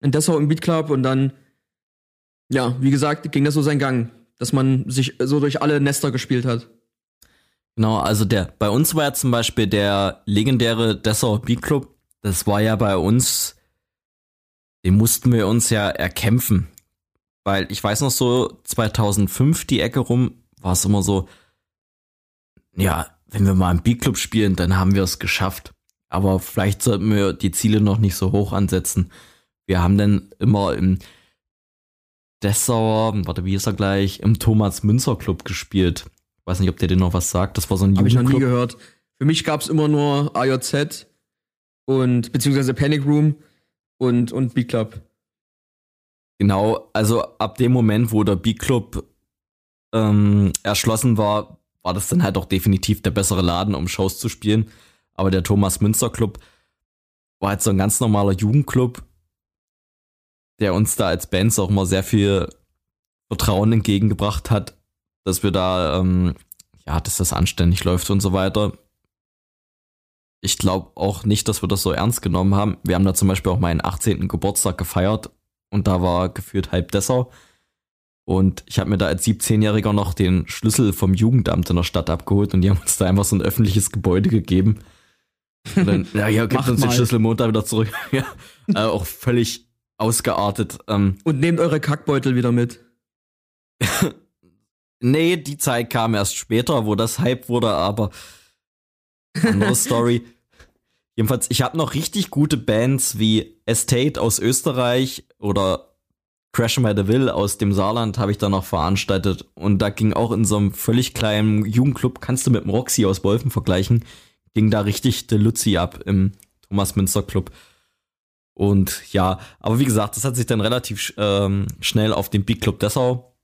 In Dessau im Beat Club und dann ja, wie gesagt, ging das so seinen Gang, dass man sich so durch alle Nester gespielt hat. Genau, also der, bei uns war ja zum Beispiel der legendäre Dessau Beat Club, das war ja bei uns, den mussten wir uns ja erkämpfen. Weil ich weiß noch so, 2005 die Ecke rum, war es immer so, ja, wenn wir mal im Beat Club spielen, dann haben wir es geschafft. Aber vielleicht sollten wir die Ziele noch nicht so hoch ansetzen. Wir haben dann immer im, Dessauer, warte, wie ist er gleich, im Thomas Münzer Club gespielt. Weiß nicht, ob der dir noch was sagt. Das war so ein Habe ich noch nie gehört. Für mich gab es immer nur AJZ und beziehungsweise Panic Room und, und Beat Club. Genau, also ab dem Moment, wo der Beat Club ähm, erschlossen war, war das dann halt auch definitiv der bessere Laden, um Shows zu spielen. Aber der Thomas Münster Club war halt so ein ganz normaler Jugendclub, der uns da als Bands auch immer sehr viel Vertrauen entgegengebracht hat, dass wir da, ähm, ja, dass das anständig läuft und so weiter. Ich glaube auch nicht, dass wir das so ernst genommen haben. Wir haben da zum Beispiel auch meinen 18. Geburtstag gefeiert und da war geführt halb Dessau. Und ich habe mir da als 17-Jähriger noch den Schlüssel vom Jugendamt in der Stadt abgeholt und die haben uns da einfach so ein öffentliches Gebäude gegeben. Und dann, ja, ja, gibt uns mal. den Schlüssel Montag wieder zurück. ja, äh, auch völlig ausgeartet. Ähm, Und nehmt eure Kackbeutel wieder mit. nee, die Zeit kam erst später, wo das Hype wurde, aber andere Story. Jedenfalls, ich habe noch richtig gute Bands wie Estate aus Österreich oder Crash My Deville aus dem Saarland habe ich da noch veranstaltet. Und da ging auch in so einem völlig kleinen Jugendclub, kannst du mit dem Roxy aus Wolfen vergleichen, ging da richtig der Luzi ab im Thomas Münster Club. Und ja, aber wie gesagt, das hat sich dann relativ ähm, schnell auf den Big Club Dessau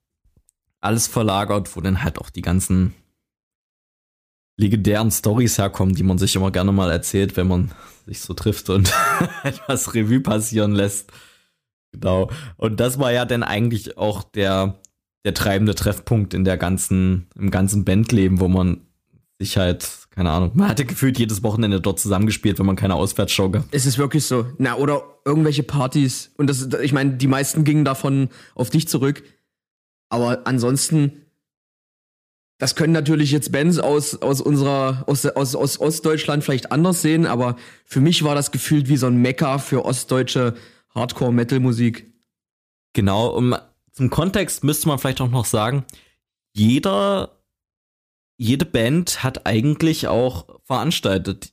alles verlagert, wo dann halt auch die ganzen legendären Stories herkommen, die man sich immer gerne mal erzählt, wenn man sich so trifft und etwas Revue passieren lässt. Genau. Und das war ja dann eigentlich auch der, der treibende Treffpunkt in der ganzen, im ganzen Bandleben, wo man sich halt, keine Ahnung, man hatte gefühlt jedes Wochenende dort zusammengespielt, wenn man keine Auswärtsshow gab. Es ist wirklich so. Na, oder irgendwelche Partys. Und das, ich meine, die meisten gingen davon auf dich zurück. Aber ansonsten, das können natürlich jetzt Bands aus, aus unserer, aus, aus, aus Ostdeutschland vielleicht anders sehen, aber für mich war das gefühlt wie so ein Mecker für ostdeutsche Hardcore-Metal-Musik. Genau, um, zum Kontext müsste man vielleicht auch noch sagen, jeder jede Band hat eigentlich auch veranstaltet.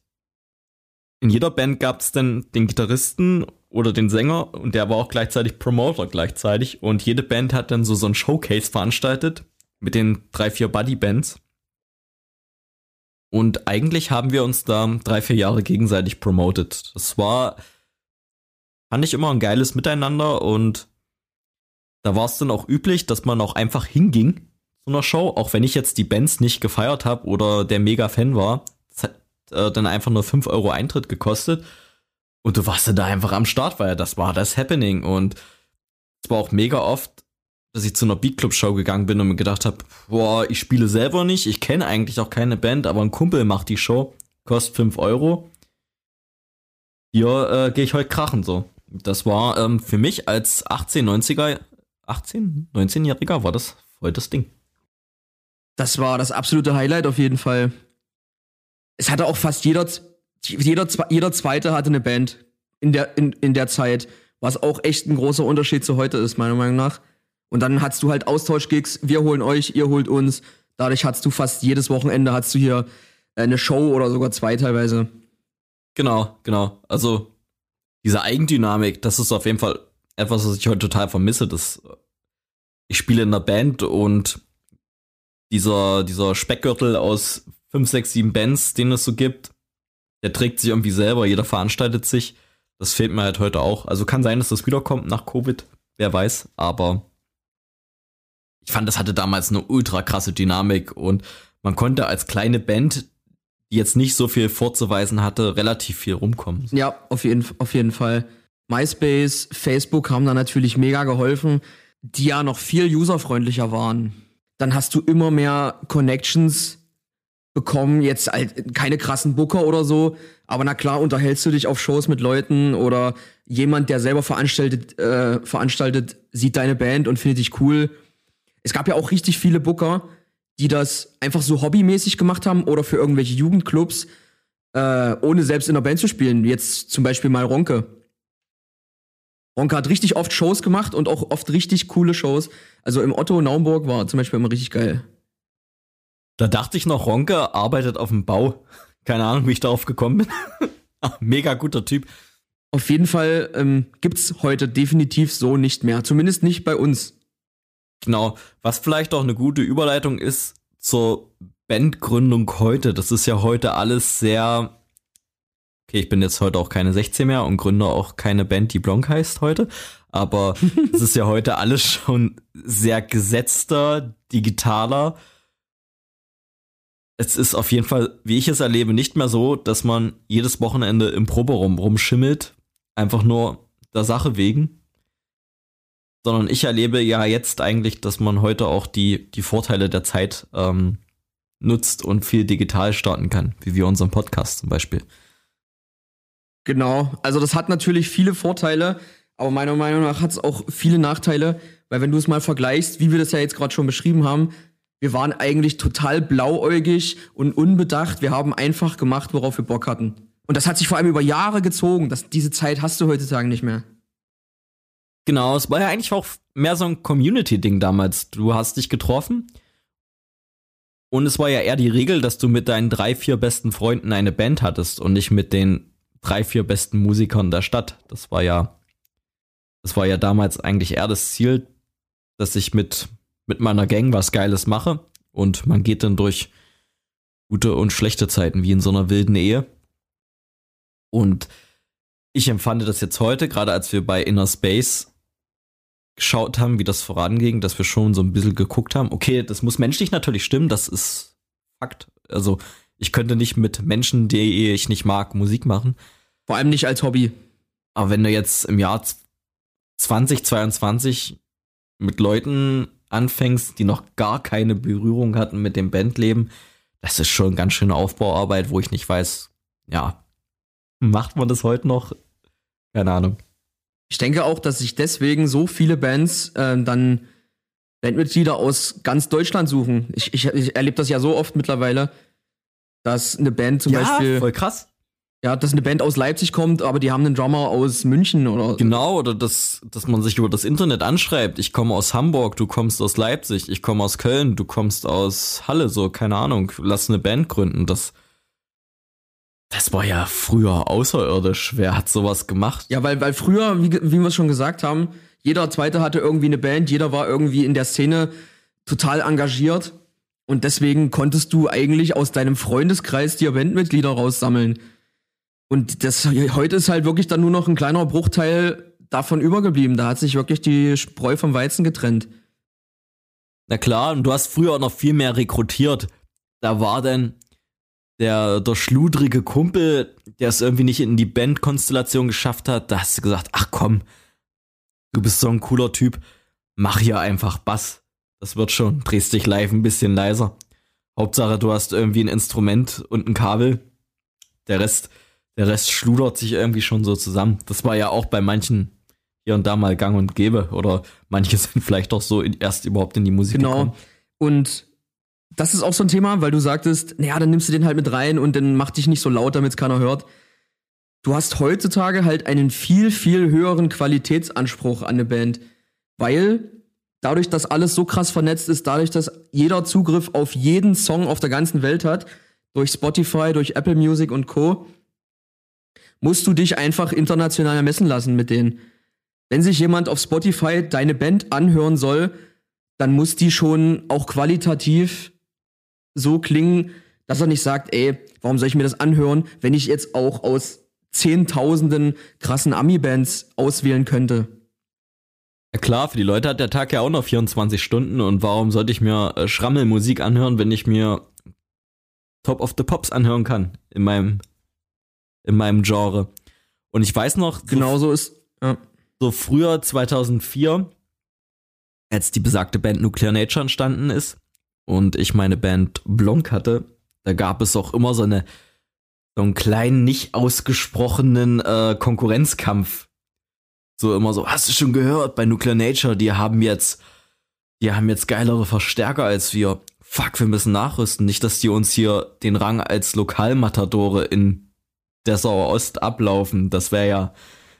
In jeder Band gab es dann den Gitarristen oder den Sänger und der war auch gleichzeitig Promoter gleichzeitig und jede Band hat dann so so ein Showcase veranstaltet mit den drei vier Buddy Bands. Und eigentlich haben wir uns da drei vier Jahre gegenseitig promotet. Das war fand ich immer ein geiles Miteinander und da war es dann auch üblich, dass man auch einfach hinging so einer Show, auch wenn ich jetzt die Bands nicht gefeiert habe oder der Mega-Fan war. Das hat äh, dann einfach nur 5 Euro Eintritt gekostet. Und du warst dann da einfach am Start, weil das war das Happening. Und es war auch mega oft, dass ich zu einer Beatclub-Show gegangen bin und mir gedacht habe, boah, ich spiele selber nicht, ich kenne eigentlich auch keine Band, aber ein Kumpel macht die Show, kostet 5 Euro. Hier äh, gehe ich heute krachen so. Das war ähm, für mich als 18, 90er, 18, 19-Jähriger war das voll das Ding. Das war das absolute Highlight auf jeden Fall. Es hatte auch fast jeder, jeder, jeder Zweite hatte eine Band in der, in, in der Zeit, was auch echt ein großer Unterschied zu heute ist, meiner Meinung nach. Und dann hattest du halt Austauschgigs, wir holen euch, ihr holt uns. Dadurch hattest du fast jedes Wochenende hattest du hier eine Show oder sogar zwei teilweise. Genau, genau. Also diese Eigendynamik, das ist auf jeden Fall etwas, was ich heute total vermisse. Das, ich spiele in einer Band und dieser, dieser Speckgürtel aus fünf, sechs, sieben Bands, den es so gibt, der trägt sich irgendwie selber, jeder veranstaltet sich. Das fehlt mir halt heute auch. Also kann sein, dass das wiederkommt nach Covid, wer weiß, aber ich fand, das hatte damals eine ultra krasse Dynamik und man konnte als kleine Band, die jetzt nicht so viel vorzuweisen hatte, relativ viel rumkommen. Ja, auf jeden, auf jeden Fall. MySpace, Facebook haben da natürlich mega geholfen, die ja noch viel userfreundlicher waren. Dann hast du immer mehr Connections bekommen, jetzt halt keine krassen Booker oder so, aber na klar, unterhältst du dich auf Shows mit Leuten oder jemand, der selber veranstaltet, äh, veranstaltet, sieht deine Band und findet dich cool es gab ja auch richtig viele Booker, die das einfach so hobbymäßig gemacht haben oder für irgendwelche Jugendclubs, äh, ohne selbst in der Band zu spielen. Jetzt zum Beispiel mal Ronke. Ronke hat richtig oft Shows gemacht und auch oft richtig coole Shows. Also im Otto Naumburg war zum Beispiel immer richtig geil. Da dachte ich noch, Ronke arbeitet auf dem Bau. Keine Ahnung, wie ich darauf gekommen bin. Mega guter Typ. Auf jeden Fall ähm, gibt's heute definitiv so nicht mehr. Zumindest nicht bei uns. Genau, was vielleicht auch eine gute Überleitung ist zur Bandgründung heute. Das ist ja heute alles sehr. Okay, ich bin jetzt heute auch keine 16 mehr und gründe auch keine Band, die Blanc heißt heute. Aber es ist ja heute alles schon sehr gesetzter, digitaler. Es ist auf jeden Fall, wie ich es erlebe, nicht mehr so, dass man jedes Wochenende im Proberaum rumschimmelt. Einfach nur der Sache wegen sondern ich erlebe ja jetzt eigentlich, dass man heute auch die, die Vorteile der Zeit ähm, nutzt und viel digital starten kann, wie wir unseren Podcast zum Beispiel. Genau, also das hat natürlich viele Vorteile, aber meiner Meinung nach hat es auch viele Nachteile, weil wenn du es mal vergleichst, wie wir das ja jetzt gerade schon beschrieben haben, wir waren eigentlich total blauäugig und unbedacht. Wir haben einfach gemacht, worauf wir Bock hatten. Und das hat sich vor allem über Jahre gezogen. Das, diese Zeit hast du heutzutage nicht mehr. Genau, es war ja eigentlich auch mehr so ein Community-Ding damals. Du hast dich getroffen und es war ja eher die Regel, dass du mit deinen drei, vier besten Freunden eine Band hattest und nicht mit den drei, vier besten Musikern der Stadt. Das war ja, das war ja damals eigentlich eher das Ziel, dass ich mit, mit meiner Gang was Geiles mache und man geht dann durch gute und schlechte Zeiten wie in so einer wilden Ehe. Und ich empfand das jetzt heute, gerade als wir bei Inner Space geschaut haben, wie das voranging, dass wir schon so ein bisschen geguckt haben. Okay, das muss menschlich natürlich stimmen, das ist Fakt. Also ich könnte nicht mit Menschen, die ich nicht mag, Musik machen. Vor allem nicht als Hobby. Aber wenn du jetzt im Jahr 2022 mit Leuten anfängst, die noch gar keine Berührung hatten mit dem Bandleben, das ist schon ganz schöne Aufbauarbeit, wo ich nicht weiß, ja, macht man das heute noch? Keine Ahnung. Ich denke auch, dass sich deswegen so viele Bands äh, dann Bandmitglieder aus ganz Deutschland suchen. Ich, ich, ich erlebe das ja so oft mittlerweile, dass eine Band zum ja, Beispiel. Voll krass. Ja, dass eine Band aus Leipzig kommt, aber die haben einen Drummer aus München oder. Genau, oder dass, dass man sich über das Internet anschreibt. Ich komme aus Hamburg, du kommst aus Leipzig, ich komme aus Köln, du kommst aus Halle, so, keine Ahnung. Lass eine Band gründen. Das, das war ja früher außerirdisch. Wer hat sowas gemacht? Ja, weil, weil früher, wie, wie wir es schon gesagt haben, jeder Zweite hatte irgendwie eine Band, jeder war irgendwie in der Szene total engagiert. Und deswegen konntest du eigentlich aus deinem Freundeskreis dir Bandmitglieder raussammeln. Und das heute ist halt wirklich dann nur noch ein kleiner Bruchteil davon übergeblieben. Da hat sich wirklich die Spreu vom Weizen getrennt. Na klar, und du hast früher auch noch viel mehr rekrutiert. Da war denn, der, der schludrige Kumpel, der es irgendwie nicht in die Bandkonstellation geschafft hat, da hast du gesagt, ach komm, du bist so ein cooler Typ. mach hier einfach Bass. Das wird schon. Drehst dich live ein bisschen leiser. Hauptsache, du hast irgendwie ein Instrument und ein Kabel. Der Rest, der Rest schludert sich irgendwie schon so zusammen. Das war ja auch bei manchen hier und da mal gang und gäbe. Oder manche sind vielleicht auch so in, erst überhaupt in die Musik genau. gekommen. Und das ist auch so ein Thema, weil du sagtest, naja, dann nimmst du den halt mit rein und dann mach dich nicht so laut, damit es keiner hört. Du hast heutzutage halt einen viel, viel höheren Qualitätsanspruch an eine Band, weil dadurch, dass alles so krass vernetzt ist, dadurch, dass jeder Zugriff auf jeden Song auf der ganzen Welt hat, durch Spotify, durch Apple Music und Co., musst du dich einfach international ermessen lassen mit denen. Wenn sich jemand auf Spotify deine Band anhören soll, dann muss die schon auch qualitativ so klingen, dass er nicht sagt, ey, warum soll ich mir das anhören, wenn ich jetzt auch aus Zehntausenden krassen Ami-Bands auswählen könnte? Klar, für die Leute hat der Tag ja auch noch 24 Stunden und warum sollte ich mir äh, Schrammelmusik anhören, wenn ich mir Top of the Pops anhören kann in meinem in meinem Genre. Und ich weiß noch, so genauso ist ja. so früher 2004, als die besagte Band Nuclear Nature entstanden ist und ich meine Band Blonk hatte, da gab es auch immer so eine so einen kleinen nicht ausgesprochenen äh, Konkurrenzkampf so immer so, hast du schon gehört bei Nuclear Nature, die haben jetzt, die haben jetzt geilere Verstärker als wir. Fuck, wir müssen nachrüsten. Nicht, dass die uns hier den Rang als Lokalmatadore in Dessauer Ost ablaufen. Das wäre ja,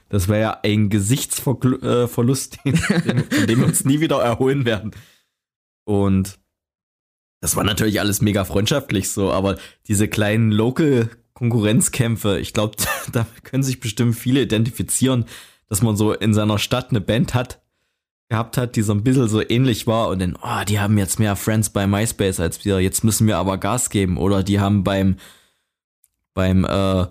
das wäre ja ein Gesichtsverlust, äh, von dem wir uns nie wieder erholen werden. Und das war natürlich alles mega freundschaftlich so, aber diese kleinen Local Konkurrenzkämpfe, ich glaube, da können sich bestimmt viele identifizieren dass man so in seiner Stadt eine Band hat, gehabt hat, die so ein bisschen so ähnlich war und dann, oh, die haben jetzt mehr Friends bei MySpace als wir, jetzt müssen wir aber Gas geben. Oder die haben beim, beim, äh,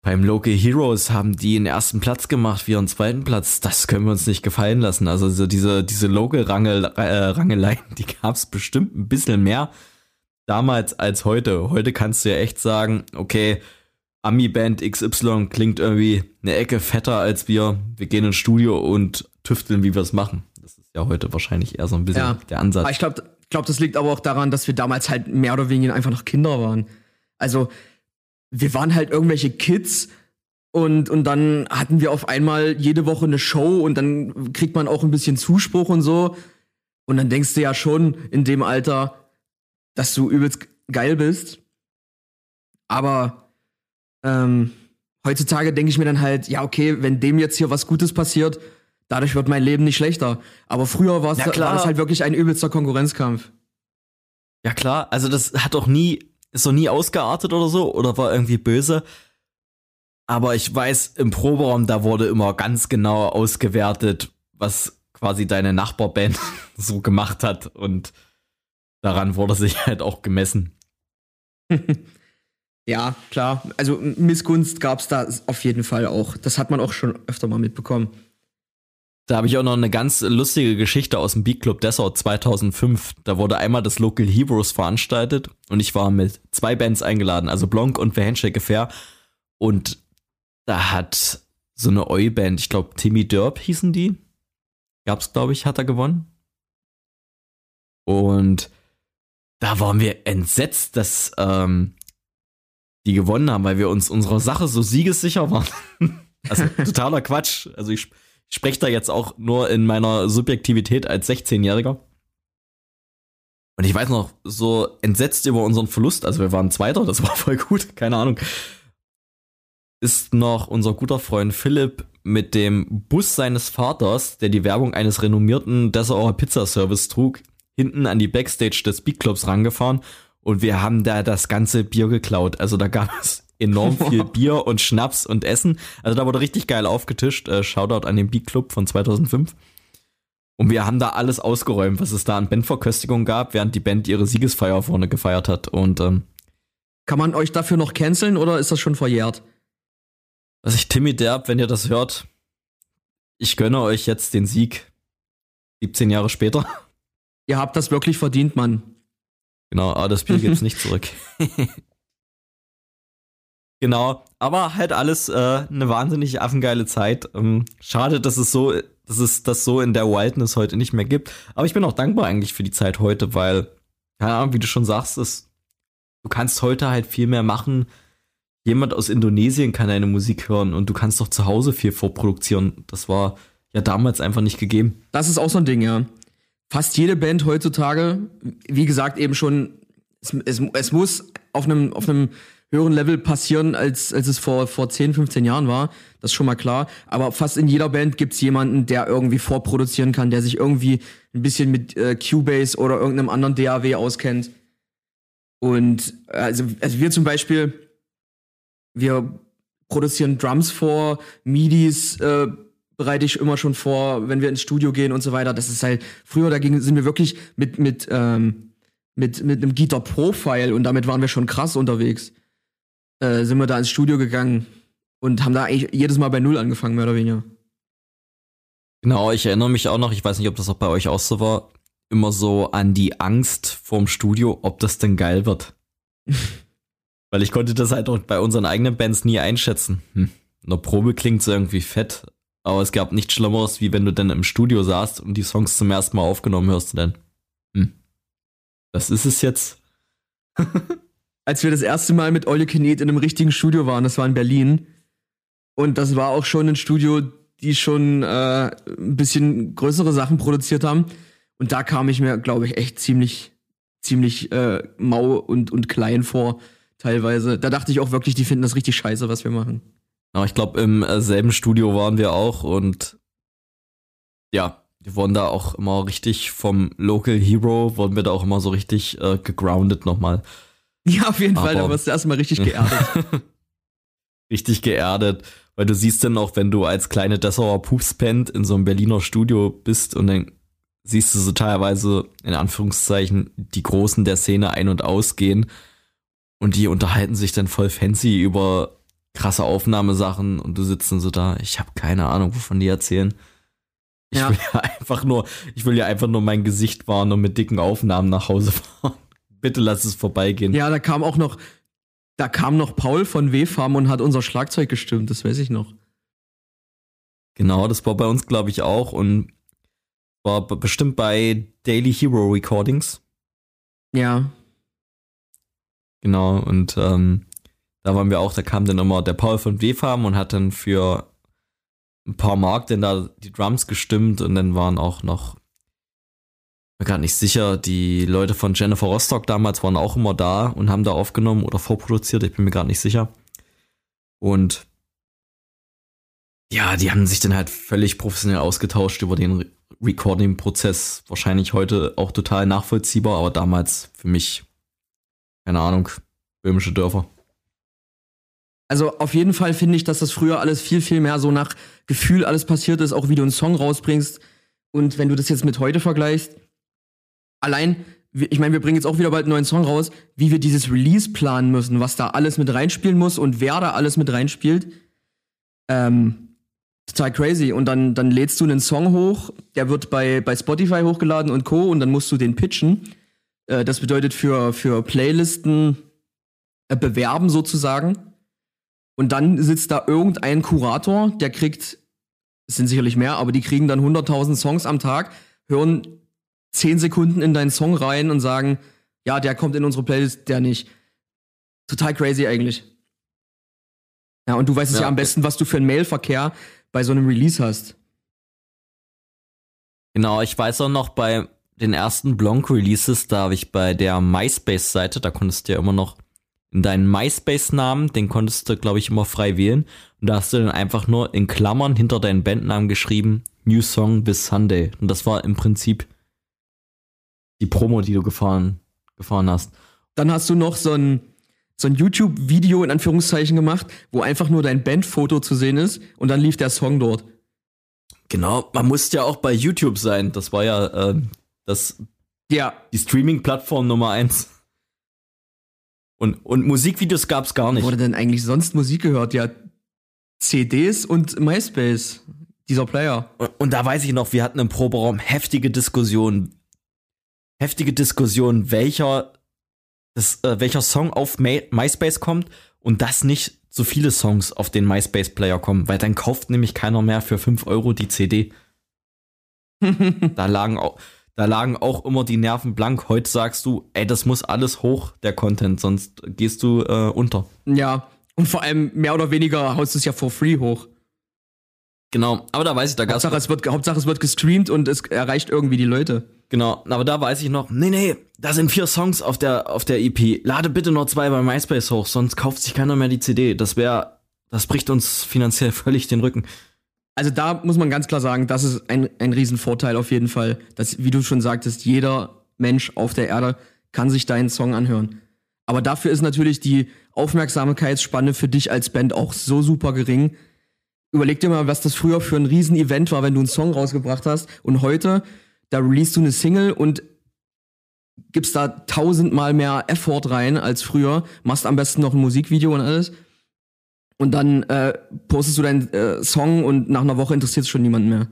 beim Local Heroes haben die einen ersten Platz gemacht, wir einen zweiten Platz. Das können wir uns nicht gefallen lassen. Also so diese, diese Local-Rangeleien, äh, die gab es bestimmt ein bisschen mehr damals als heute. Heute kannst du ja echt sagen, okay, Ami-Band XY klingt irgendwie eine Ecke fetter als wir. Wir gehen ins Studio und tüfteln, wie wir es machen. Das ist ja heute wahrscheinlich eher so ein bisschen ja. der Ansatz. ich glaube, glaub, das liegt aber auch daran, dass wir damals halt mehr oder weniger einfach noch Kinder waren. Also, wir waren halt irgendwelche Kids und, und dann hatten wir auf einmal jede Woche eine Show und dann kriegt man auch ein bisschen Zuspruch und so. Und dann denkst du ja schon in dem Alter, dass du übelst geil bist. Aber ähm, heutzutage denke ich mir dann halt, ja, okay, wenn dem jetzt hier was Gutes passiert, dadurch wird mein Leben nicht schlechter. Aber früher war es halt wirklich ein übelster Konkurrenzkampf. Ja, klar, also das hat doch nie, ist doch nie ausgeartet oder so, oder war irgendwie böse. Aber ich weiß, im Proberaum, da wurde immer ganz genau ausgewertet, was quasi deine Nachbarband so gemacht hat. Und daran wurde sich halt auch gemessen. Ja, klar. Also Missgunst gab es da auf jeden Fall auch. Das hat man auch schon öfter mal mitbekommen. Da habe ich auch noch eine ganz lustige Geschichte aus dem Beat Club Dessau 2005. Da wurde einmal das Local Heroes veranstaltet und ich war mit zwei Bands eingeladen, also Blanc und The Handshake Affair. Und da hat so eine Oi-Band, ich glaube Timmy Derb hießen die, gab's glaube ich, hat er gewonnen. Und da waren wir entsetzt, dass ähm, die gewonnen haben, weil wir uns unserer Sache so siegessicher waren. also totaler Quatsch. Also ich, spreche da jetzt auch nur in meiner Subjektivität als 16-Jähriger. Und ich weiß noch, so entsetzt über unseren Verlust, also wir waren Zweiter, das war voll gut, keine Ahnung, ist noch unser guter Freund Philipp mit dem Bus seines Vaters, der die Werbung eines renommierten Dessauer Pizzaservice trug, hinten an die Backstage des Beat Clubs rangefahren und wir haben da das ganze Bier geklaut. Also da gab es enorm viel Bier und Schnaps und Essen. Also da wurde richtig geil aufgetischt. Äh, Shoutout an den Beat Club von 2005. Und wir haben da alles ausgeräumt, was es da an Bandverköstigung gab, während die Band ihre Siegesfeier vorne gefeiert hat. Und ähm, kann man euch dafür noch canceln oder ist das schon verjährt? Also ich Timmy Derb, wenn ihr das hört, ich gönne euch jetzt den Sieg. 17 Jahre später. Ihr habt das wirklich verdient, Mann. Genau, aber das Bier gibt's nicht zurück. genau, aber halt alles äh, eine wahnsinnig affengeile Zeit. Ähm, schade, dass es so dass es das so in der Wildness heute nicht mehr gibt. Aber ich bin auch dankbar eigentlich für die Zeit heute, weil, keine Ahnung, wie du schon sagst, ist, du kannst heute halt viel mehr machen. Jemand aus Indonesien kann deine Musik hören und du kannst doch zu Hause viel vorproduzieren. Das war ja damals einfach nicht gegeben. Das ist auch so ein Ding, ja. Fast jede Band heutzutage, wie gesagt, eben schon, es, es, es muss auf einem, auf einem höheren Level passieren, als, als es vor, vor 10, 15 Jahren war. Das ist schon mal klar. Aber fast in jeder Band gibt's jemanden, der irgendwie vorproduzieren kann, der sich irgendwie ein bisschen mit äh, Cubase oder irgendeinem anderen DAW auskennt. Und also, also wir zum Beispiel, wir produzieren Drums vor, MIDIs äh, bereite ich immer schon vor, wenn wir ins Studio gehen und so weiter. Das ist halt, früher dagegen sind wir wirklich mit, mit, ähm, mit, mit einem Guitar Profile und damit waren wir schon krass unterwegs äh, sind wir da ins Studio gegangen und haben da eigentlich jedes Mal bei Null angefangen, mehr oder weniger. Genau, ich erinnere mich auch noch, ich weiß nicht, ob das auch bei euch auch so war, immer so an die Angst vorm Studio, ob das denn geil wird. Weil ich konnte das halt auch bei unseren eigenen Bands nie einschätzen. Hm. In der Probe klingt es irgendwie fett, aber es gab nichts Schlimmeres, wie wenn du dann im Studio saßt und die Songs zum ersten Mal aufgenommen hörst und dann, hm, das ist es jetzt. als wir das erste Mal mit Olle Kinet in einem richtigen Studio waren, das war in Berlin. Und das war auch schon ein Studio, die schon äh, ein bisschen größere Sachen produziert haben. Und da kam ich mir, glaube ich, echt ziemlich, ziemlich äh, mau und, und klein vor, teilweise. Da dachte ich auch wirklich, die finden das richtig scheiße, was wir machen. Ja, ich glaube, im äh, selben Studio waren wir auch und ja, wir wurden da auch immer richtig vom Local Hero, wurden wir da auch immer so richtig äh, gegroundet nochmal. Ja, auf jeden Aber Fall, da wirst du erstmal richtig geerdet. richtig geerdet, weil du siehst dann auch, wenn du als kleine Dessauer Pupsband in so einem Berliner Studio bist und dann siehst du so teilweise in Anführungszeichen die Großen der Szene ein- und ausgehen und die unterhalten sich dann voll fancy über krasse Aufnahmesachen und du sitzt dann so da, ich habe keine Ahnung, wovon die erzählen. Ich ja. will ja einfach nur, ich will ja einfach nur mein Gesicht wahren und mit dicken Aufnahmen nach Hause fahren bitte lass es vorbeigehen. Ja, da kam auch noch, da kam noch Paul von W-Farm und hat unser Schlagzeug gestimmt, das weiß ich noch. Genau, das war bei uns, glaube ich, auch und war bestimmt bei Daily Hero Recordings. Ja. Genau, und ähm, da waren wir auch, da kam dann immer der Paul von W-Farm und hat dann für ein paar Mark denn da die Drums gestimmt und dann waren auch noch mir gerade nicht sicher. Die Leute von Jennifer Rostock damals waren auch immer da und haben da aufgenommen oder vorproduziert. Ich bin mir gerade nicht sicher. Und ja, die haben sich dann halt völlig professionell ausgetauscht über den Recording-Prozess. Wahrscheinlich heute auch total nachvollziehbar, aber damals für mich, keine Ahnung, böhmische Dörfer. Also auf jeden Fall finde ich, dass das früher alles viel, viel mehr so nach Gefühl alles passiert ist, auch wie du einen Song rausbringst. Und wenn du das jetzt mit heute vergleichst, allein, ich meine, wir bringen jetzt auch wieder bald einen neuen Song raus, wie wir dieses Release planen müssen, was da alles mit reinspielen muss und wer da alles mit reinspielt. Ähm, total crazy. Und dann, dann lädst du einen Song hoch, der wird bei, bei Spotify hochgeladen und Co. und dann musst du den pitchen. Äh, das bedeutet für, für Playlisten äh, bewerben sozusagen. Und dann sitzt da irgendein Kurator, der kriegt, es sind sicherlich mehr, aber die kriegen dann 100.000 Songs am Tag, hören zehn Sekunden in deinen Song rein und sagen, ja, der kommt in unsere Playlist, der nicht. Total crazy eigentlich. Ja, und du weißt es ja, ja am besten, was du für einen Mailverkehr bei so einem Release hast. Genau, ich weiß auch noch bei den ersten Blanc-Releases, da habe ich bei der MySpace-Seite, da konntest du ja immer noch in deinen MySpace-Namen, den konntest du, glaube ich, immer frei wählen. Und da hast du dann einfach nur in Klammern hinter deinen Bandnamen geschrieben, New Song bis Sunday. Und das war im Prinzip die Promo, die du gefahren, gefahren hast. Dann hast du noch so ein, so ein YouTube-Video in Anführungszeichen gemacht, wo einfach nur dein Bandfoto zu sehen ist und dann lief der Song dort. Genau, man musste ja auch bei YouTube sein. Das war ja äh, das ja. die Streaming-Plattform Nummer eins. Und, und Musikvideos gab es gar nicht. Wurde denn eigentlich sonst Musik gehört? Ja, CDs und MySpace, dieser Player. Und, und da weiß ich noch, wir hatten im Proberaum heftige Diskussionen, heftige Diskussion, welcher, das, äh, welcher Song auf My MySpace kommt und dass nicht so viele Songs auf den MySpace-Player kommen, weil dann kauft nämlich keiner mehr für 5 Euro die CD. da lagen auch, da lagen auch immer die Nerven blank. Heute sagst du, ey, das muss alles hoch, der Content, sonst gehst du äh, unter. Ja, und vor allem mehr oder weniger haust du es ja for free hoch. Genau, aber da weiß ich, da. Hauptsache es, wird, Hauptsache es wird gestreamt und es erreicht irgendwie die Leute. Genau, aber da weiß ich noch, nee, nee, da sind vier Songs auf der, auf der EP. Lade bitte noch zwei bei MySpace hoch, sonst kauft sich keiner mehr die CD. Das wäre, das bricht uns finanziell völlig den Rücken. Also da muss man ganz klar sagen, das ist ein, ein Riesenvorteil auf jeden Fall. Dass, wie du schon sagtest, jeder Mensch auf der Erde kann sich deinen Song anhören. Aber dafür ist natürlich die Aufmerksamkeitsspanne für dich als Band auch so super gering. Überleg dir mal, was das früher für ein Riesenevent war, wenn du einen Song rausgebracht hast. Und heute da release du eine Single und gibst da tausendmal mehr Effort rein als früher, machst am besten noch ein Musikvideo und alles. Und dann äh, postest du deinen äh, Song und nach einer Woche interessiert es schon niemanden mehr.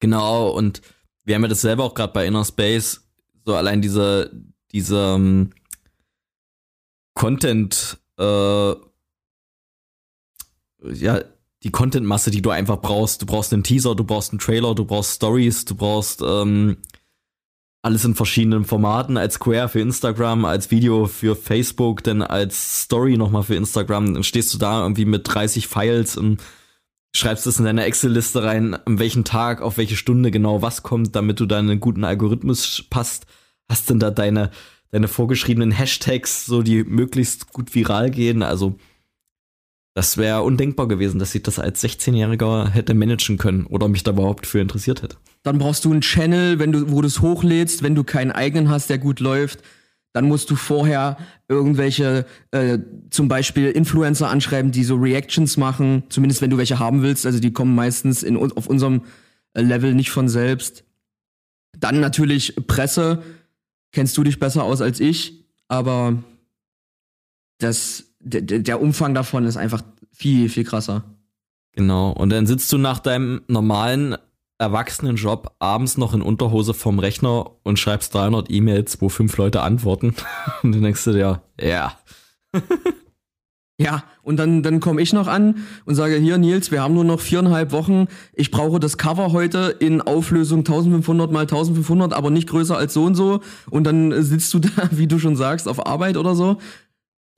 Genau, und wir haben ja das selber auch gerade bei Inner Space, so allein diese, diese um, ähm, Content, äh, ja, die Content-Masse, die du einfach brauchst. Du brauchst einen Teaser, du brauchst einen Trailer, du brauchst Stories, du brauchst ähm, alles in verschiedenen Formaten, als Square für Instagram, als Video für Facebook, dann als Story nochmal für Instagram. Dann stehst du da irgendwie mit 30 Files und schreibst es in deine Excel-Liste rein, an welchem Tag, auf welche Stunde genau was kommt, damit du dann einen guten Algorithmus passt. Hast denn da deine, deine vorgeschriebenen Hashtags, so die möglichst gut viral gehen. Also das wäre undenkbar gewesen, dass ich das als 16-Jähriger hätte managen können oder mich da überhaupt für interessiert hätte. Dann brauchst du einen Channel, wenn du, wo du es hochlädst, wenn du keinen eigenen hast, der gut läuft. Dann musst du vorher irgendwelche, äh, zum Beispiel Influencer anschreiben, die so Reactions machen, zumindest wenn du welche haben willst. Also die kommen meistens in, auf unserem äh, Level nicht von selbst. Dann natürlich Presse. Kennst du dich besser aus als ich, aber das der, der Umfang davon ist einfach viel, viel krasser. Genau. Und dann sitzt du nach deinem normalen Erwachsenenjob abends noch in Unterhose vorm Rechner und schreibst 300 E-Mails, wo fünf Leute antworten. Und dann denkst du dir, ja. Ja, und dann, dann komme ich noch an und sage, hier Nils, wir haben nur noch viereinhalb Wochen. Ich brauche das Cover heute in Auflösung 1500 mal 1500, aber nicht größer als so und so. Und dann sitzt du da, wie du schon sagst, auf Arbeit oder so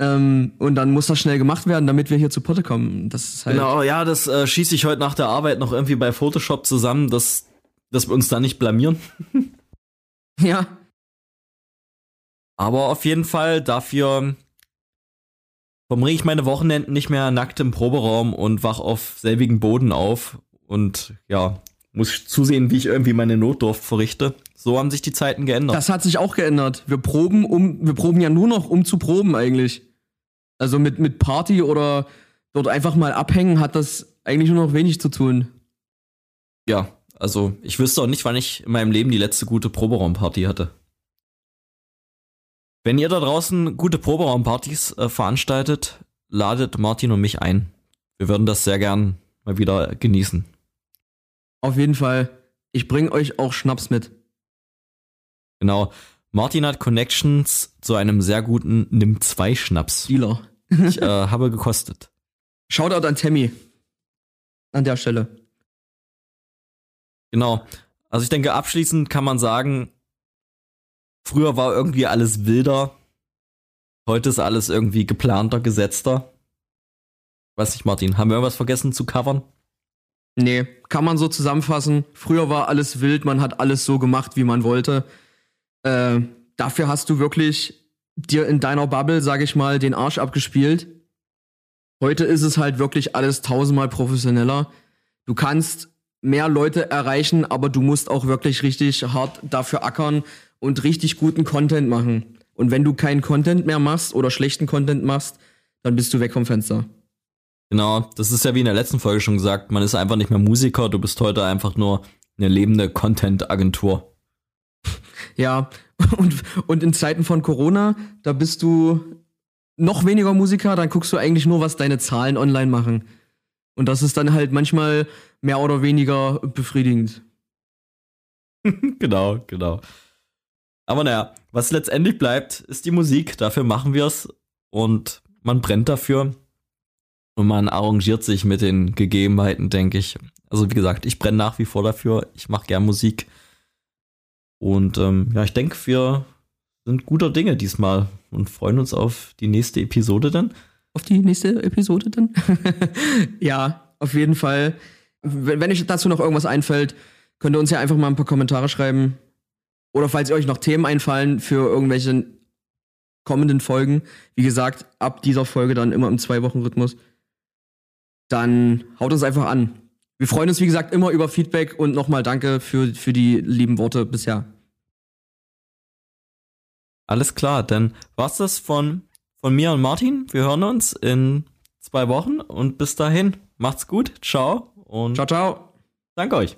ähm, und dann muss das schnell gemacht werden, damit wir hier zu Potte kommen. Das ist halt genau, ja, das äh, schieße ich heute nach der Arbeit noch irgendwie bei Photoshop zusammen, dass, dass wir uns da nicht blamieren. ja. Aber auf jeden Fall dafür verbringe ich meine Wochenenden nicht mehr nackt im Proberaum und wach auf selbigen Boden auf und ja, muss zusehen, wie ich irgendwie meine Notdurft verrichte. So haben sich die Zeiten geändert. Das hat sich auch geändert. Wir proben um, wir proben ja nur noch um zu proben eigentlich. Also mit, mit Party oder dort einfach mal abhängen hat das eigentlich nur noch wenig zu tun. Ja, also ich wüsste auch nicht, wann ich in meinem Leben die letzte gute Proberaumparty hatte. Wenn ihr da draußen gute Proberaumpartys äh, veranstaltet, ladet Martin und mich ein. Wir würden das sehr gern mal wieder genießen. Auf jeden Fall. Ich bringe euch auch Schnaps mit. Genau. Martin hat Connections zu einem sehr guten Nimm 2 Schnaps. Dealer. ich äh, habe gekostet. Shoutout an Tammy. An der Stelle. Genau. Also ich denke, abschließend kann man sagen, früher war irgendwie alles wilder. Heute ist alles irgendwie geplanter, gesetzter. Weiß nicht, Martin, haben wir irgendwas vergessen zu covern? Nee, kann man so zusammenfassen. Früher war alles wild, man hat alles so gemacht, wie man wollte. Äh, dafür hast du wirklich dir in deiner Bubble, sag ich mal, den Arsch abgespielt. Heute ist es halt wirklich alles tausendmal professioneller. Du kannst mehr Leute erreichen, aber du musst auch wirklich richtig hart dafür ackern und richtig guten Content machen. Und wenn du keinen Content mehr machst oder schlechten Content machst, dann bist du weg vom Fenster. Genau, das ist ja wie in der letzten Folge schon gesagt, man ist einfach nicht mehr Musiker, du bist heute einfach nur eine lebende Content-Agentur. Ja, und, und in Zeiten von Corona, da bist du noch weniger Musiker, dann guckst du eigentlich nur, was deine Zahlen online machen. Und das ist dann halt manchmal mehr oder weniger befriedigend. genau, genau. Aber naja, was letztendlich bleibt, ist die Musik. Dafür machen wir es und man brennt dafür. Und man arrangiert sich mit den Gegebenheiten, denke ich. Also wie gesagt, ich brenne nach wie vor dafür. Ich mache gern Musik. Und ähm, ja, ich denke, wir sind guter Dinge diesmal und freuen uns auf die nächste Episode dann. Auf die nächste Episode dann? ja, auf jeden Fall. Wenn, euch dazu noch irgendwas einfällt, könnt ihr uns ja einfach mal ein paar Kommentare schreiben. Oder falls euch noch Themen einfallen für irgendwelche kommenden Folgen, wie gesagt, ab dieser Folge dann immer im Zwei-Wochen-Rhythmus, dann haut uns einfach an. Wir freuen uns, wie gesagt, immer über Feedback und nochmal danke für, für die lieben Worte bisher. Alles klar, dann war's das von, von mir und Martin. Wir hören uns in zwei Wochen und bis dahin, macht's gut, ciao und ciao, ciao. Danke euch.